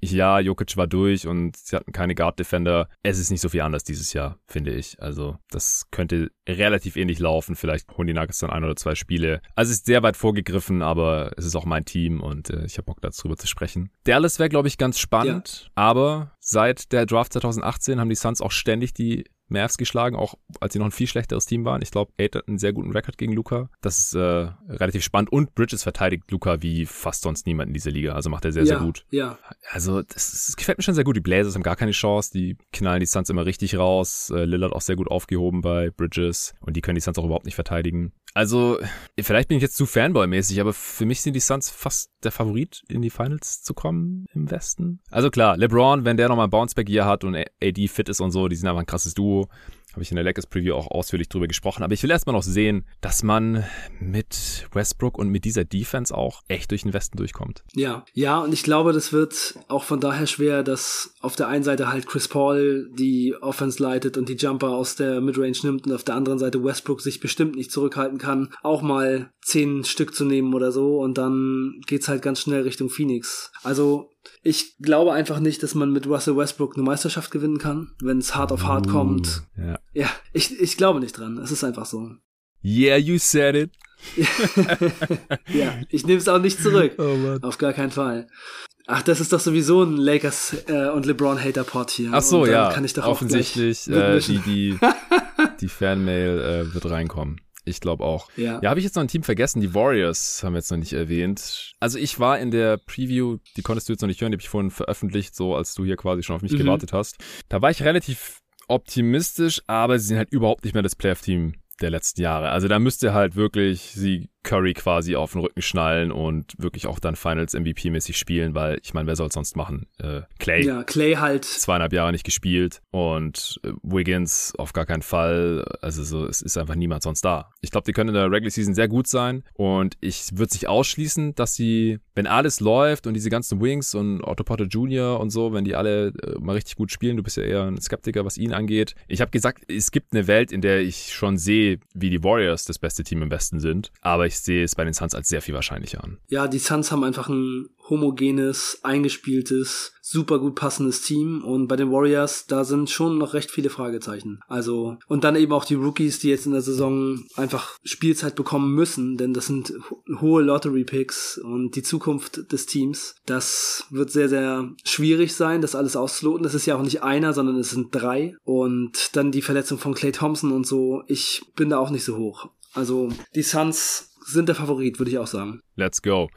ja, Jokic war durch und sie hatten keine Guard-Defender. Es ist nicht so viel anders dieses Jahr, finde ich. Also, das könnte relativ ähnlich laufen. Vielleicht holen die Nuggets dann ein oder zwei Spiele. Also, es ist sehr weit vorgegriffen, aber es ist auch mein Team und äh, ich habe Bock darüber zu sprechen. Dallas wäre, glaube ich, ganz spannend, ja. aber seit der Draft 2018 haben die Suns auch ständig die Mavs geschlagen, auch als sie noch ein viel schlechteres Team waren. Ich glaube, Aid hat einen sehr guten Rekord gegen Luca. Das ist äh, relativ spannend. Und Bridges verteidigt Luca wie fast sonst niemand in dieser Liga. Also macht er sehr, ja, sehr gut. Ja. Also das, das, gefällt mir schon sehr gut. Die Blazers haben gar keine Chance. Die knallen die Suns immer richtig raus. Äh, Lillard auch sehr gut aufgehoben bei Bridges. Und die können die Suns auch überhaupt nicht verteidigen. Also, vielleicht bin ich jetzt zu Fanboy-mäßig, aber für mich sind die Suns fast der Favorit, in die Finals zu kommen im Westen. Also klar, LeBron, wenn der nochmal ein Bounceback hier hat und AD fit ist und so, die sind einfach ein krasses Duo. Habe ich in der Lakers Preview auch ausführlich drüber gesprochen. Aber ich will erstmal noch sehen, dass man mit Westbrook und mit dieser Defense auch echt durch den Westen durchkommt. Ja, ja, und ich glaube, das wird auch von daher schwer, dass auf der einen Seite halt Chris Paul die Offense leitet und die Jumper aus der Midrange nimmt und auf der anderen Seite Westbrook sich bestimmt nicht zurückhalten kann, auch mal zehn Stück zu nehmen oder so und dann geht's halt ganz schnell Richtung Phoenix. Also ich glaube einfach nicht, dass man mit Russell Westbrook eine Meisterschaft gewinnen kann, wenn es hart auf hart uh, kommt. Ja, ja ich, ich glaube nicht dran. Es ist einfach so. Yeah, you said it. ja, ich nehme es auch nicht zurück. Oh, Auf gar keinen Fall. Ach, das ist doch sowieso ein Lakers äh, und LeBron Hater Pod hier. Ach so, ja. Kann ich doch Offensichtlich äh, die die die Fanmail äh, wird reinkommen. Ich glaube auch. Ja, ja habe ich jetzt noch ein Team vergessen. Die Warriors haben wir jetzt noch nicht erwähnt. Also ich war in der Preview, die konntest du jetzt noch nicht hören, die habe ich vorhin veröffentlicht, so als du hier quasi schon auf mich mhm. gewartet hast. Da war ich relativ optimistisch, aber sie sind halt überhaupt nicht mehr das Playoff-Team der letzten Jahre. Also da müsste halt wirklich sie Curry quasi auf den Rücken schnallen und wirklich auch dann Finals MVP-mäßig spielen, weil ich meine, wer soll es sonst machen? Äh, Clay. Ja, Clay halt. Zweieinhalb Jahre nicht gespielt und äh, Wiggins auf gar keinen Fall. Also so, es ist einfach niemand sonst da. Ich glaube, die können in der Regular Season sehr gut sein und ich würde sich ausschließen, dass sie, wenn alles läuft und diese ganzen Wings und Otto Potter Jr. und so, wenn die alle äh, mal richtig gut spielen, du bist ja eher ein Skeptiker, was ihn angeht. Ich habe gesagt, es gibt eine Welt, in der ich schon sehe, wie die Warriors das beste Team im Westen sind, aber ich ich sehe es bei den Suns als sehr viel wahrscheinlicher an. Ja, die Suns haben einfach ein homogenes, eingespieltes, super gut passendes Team und bei den Warriors, da sind schon noch recht viele Fragezeichen. Also, und dann eben auch die Rookies, die jetzt in der Saison einfach Spielzeit bekommen müssen, denn das sind hohe Lottery-Picks und die Zukunft des Teams. Das wird sehr, sehr schwierig sein, das alles auszuloten. Das ist ja auch nicht einer, sondern es sind drei und dann die Verletzung von Clay Thompson und so. Ich bin da auch nicht so hoch. Also, die Suns sind der Favorit, würde ich auch sagen. Let's go.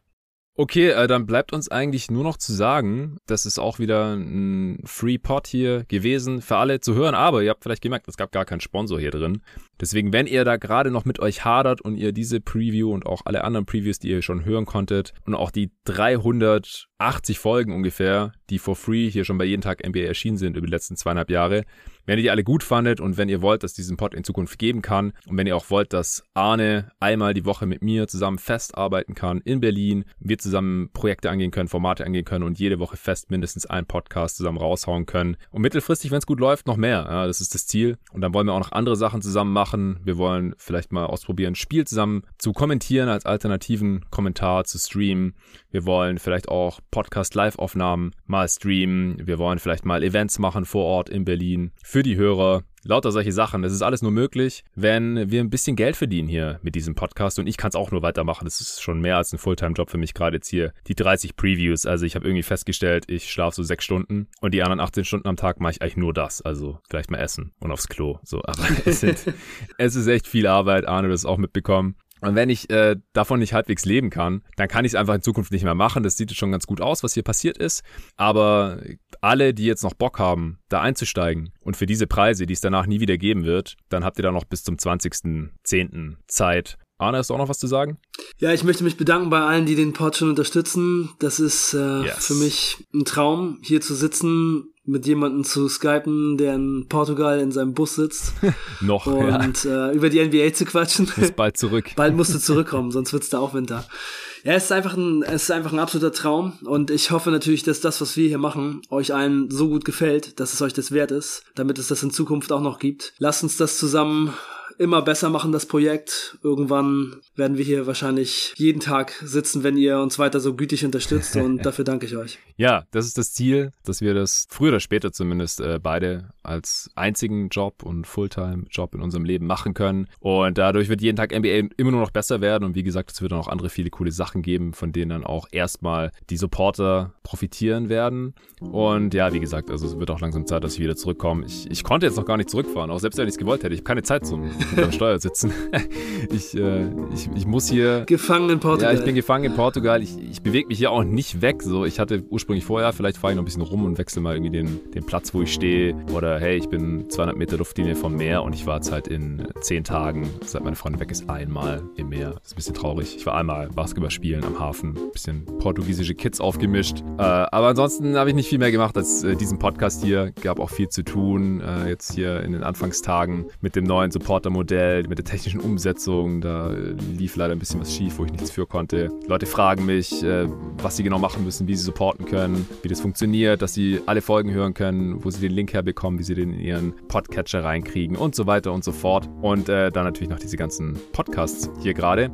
Okay, äh, dann bleibt uns eigentlich nur noch zu sagen, das ist auch wieder ein Free Pod hier gewesen für alle zu hören, aber ihr habt vielleicht gemerkt, es gab gar keinen Sponsor hier drin. Deswegen, wenn ihr da gerade noch mit euch hadert und ihr diese Preview und auch alle anderen Previews, die ihr schon hören konntet und auch die 380 Folgen ungefähr, die for free hier schon bei jeden Tag NBA erschienen sind über die letzten zweieinhalb Jahre, wenn ihr die alle gut fandet und wenn ihr wollt, dass diesen Pod in Zukunft geben kann und wenn ihr auch wollt, dass Arne einmal die Woche mit mir zusammen festarbeiten kann in Berlin, wir zusammen Projekte angehen können, Formate angehen können und jede Woche fest mindestens einen Podcast zusammen raushauen können und mittelfristig, wenn es gut läuft, noch mehr. Ja, das ist das Ziel. Und dann wollen wir auch noch andere Sachen zusammen machen. Wir wollen vielleicht mal ausprobieren, Spiel zusammen zu kommentieren als alternativen Kommentar zu streamen. Wir wollen vielleicht auch Podcast-Live-Aufnahmen mal streamen. Wir wollen vielleicht mal Events machen vor Ort in Berlin für die Hörer. Lauter solche Sachen. Das ist alles nur möglich, wenn wir ein bisschen Geld verdienen hier mit diesem Podcast. Und ich kann es auch nur weitermachen. Das ist schon mehr als ein Fulltime-Job für mich gerade jetzt hier. Die 30 Previews. Also ich habe irgendwie festgestellt, ich schlafe so sechs Stunden und die anderen 18 Stunden am Tag mache ich eigentlich nur das. Also vielleicht mal essen und aufs Klo. So, aber es, sind, es ist echt viel Arbeit. Arne, das auch mitbekommen. Und wenn ich äh, davon nicht halbwegs leben kann, dann kann ich es einfach in Zukunft nicht mehr machen. Das sieht jetzt schon ganz gut aus, was hier passiert ist. Aber alle, die jetzt noch Bock haben, da einzusteigen und für diese Preise, die es danach nie wieder geben wird, dann habt ihr da noch bis zum 20.10. Zeit. Arne, hast du auch noch was zu sagen? Ja, ich möchte mich bedanken bei allen, die den Pod schon unterstützen. Das ist äh, yes. für mich ein Traum, hier zu sitzen mit jemandem zu skypen, der in Portugal in seinem Bus sitzt. Noch, Und ja. äh, über die NBA zu quatschen. Ist bald zurück. bald musst du zurückkommen, sonst wird's da auch Winter. Ja, es ist einfach ein, es ist einfach ein absoluter Traum und ich hoffe natürlich, dass das, was wir hier machen, euch allen so gut gefällt, dass es euch das wert ist, damit es das in Zukunft auch noch gibt. Lasst uns das zusammen immer besser machen, das Projekt. Irgendwann werden wir hier wahrscheinlich jeden Tag sitzen, wenn ihr uns weiter so gütig unterstützt und dafür danke ich euch. Ja, das ist das Ziel, dass wir das früher oder später zumindest äh, beide als einzigen Job und Fulltime-Job in unserem Leben machen können. Und dadurch wird jeden Tag NBA immer nur noch besser werden. Und wie gesagt, es wird dann auch andere viele coole Sachen geben, von denen dann auch erstmal die Supporter profitieren werden. Und ja, wie gesagt, also es wird auch langsam Zeit, dass ich wieder zurückkomme. Ich, ich konnte jetzt noch gar nicht zurückfahren, auch selbst wenn ich es gewollt hätte. Ich habe keine Zeit zum hinterm Steuer sitzen. ich, äh, ich, ich muss hier. Gefangen in Portugal. Ja, ich bin gefangen in Portugal. Ich, ich bewege mich hier auch nicht weg. So, ich hatte ursprünglich vorher, vielleicht fahre ich noch ein bisschen rum und wechsle mal irgendwie den, den Platz, wo ich stehe. Oder hey, ich bin 200 Meter Luftlinie vom Meer und ich war jetzt halt in zehn Tagen, seit meine Freundin weg ist, einmal im Meer. Das ist ein bisschen traurig. Ich war einmal Basketball spielen am Hafen, ein bisschen portugiesische Kids aufgemischt. Äh, aber ansonsten habe ich nicht viel mehr gemacht als äh, diesen Podcast hier. Gab auch viel zu tun. Äh, jetzt hier in den Anfangstagen mit dem neuen Supporter-Modell, mit der technischen Umsetzung. Da lief leider ein bisschen was schief, wo ich nichts für konnte. Leute fragen mich, äh, was sie genau machen müssen, wie sie supporten können, wie das funktioniert, dass sie alle Folgen hören können, wo sie den Link herbekommen, wie sie den in ihren Podcatcher reinkriegen und so weiter und so fort. Und äh, dann natürlich noch diese ganzen Podcasts hier gerade.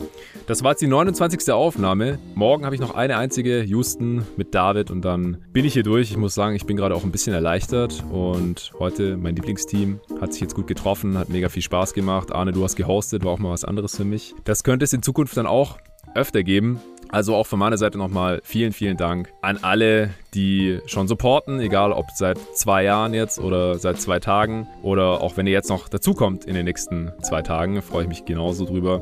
Das war jetzt die 29. Aufnahme. Morgen habe ich noch eine einzige, Houston mit David und dann bin ich hier durch. Ich muss sagen, ich bin gerade auch ein bisschen erleichtert und heute mein Lieblingsteam hat sich jetzt gut getroffen, hat mega viel Spaß gemacht. Arne, du hast gehostet, war auch mal was anderes für mich. Das könnte es in Zukunft dann auch öfter geben. Also auch von meiner Seite nochmal vielen, vielen Dank an alle, die schon supporten, egal ob seit zwei Jahren jetzt oder seit zwei Tagen oder auch wenn ihr jetzt noch dazukommt in den nächsten zwei Tagen, freue ich mich genauso drüber.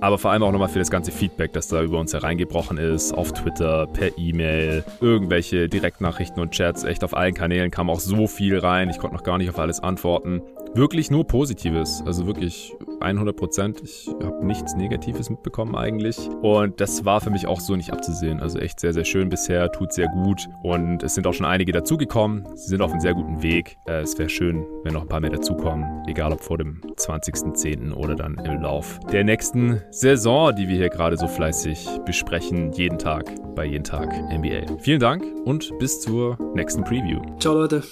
Aber vor allem auch nochmal für das ganze Feedback, das da über uns hereingebrochen ist, auf Twitter, per E-Mail, irgendwelche Direktnachrichten und Chats. Echt auf allen Kanälen kam auch so viel rein. Ich konnte noch gar nicht auf alles antworten. Wirklich nur Positives. Also wirklich 100 Prozent. Ich habe nichts Negatives mitbekommen eigentlich. Und das war für mich auch so nicht abzusehen. Also echt sehr, sehr schön bisher. Tut sehr gut. Und es sind auch schon einige dazugekommen. Sie sind auf einem sehr guten Weg. Äh, es wäre schön, wenn noch ein paar mehr dazukommen. Egal ob vor dem 20.10. oder dann im Lauf der nächsten Saison, die wir hier gerade so fleißig besprechen, jeden Tag bei jeden Tag NBA. Vielen Dank und bis zur nächsten Preview. Ciao Leute.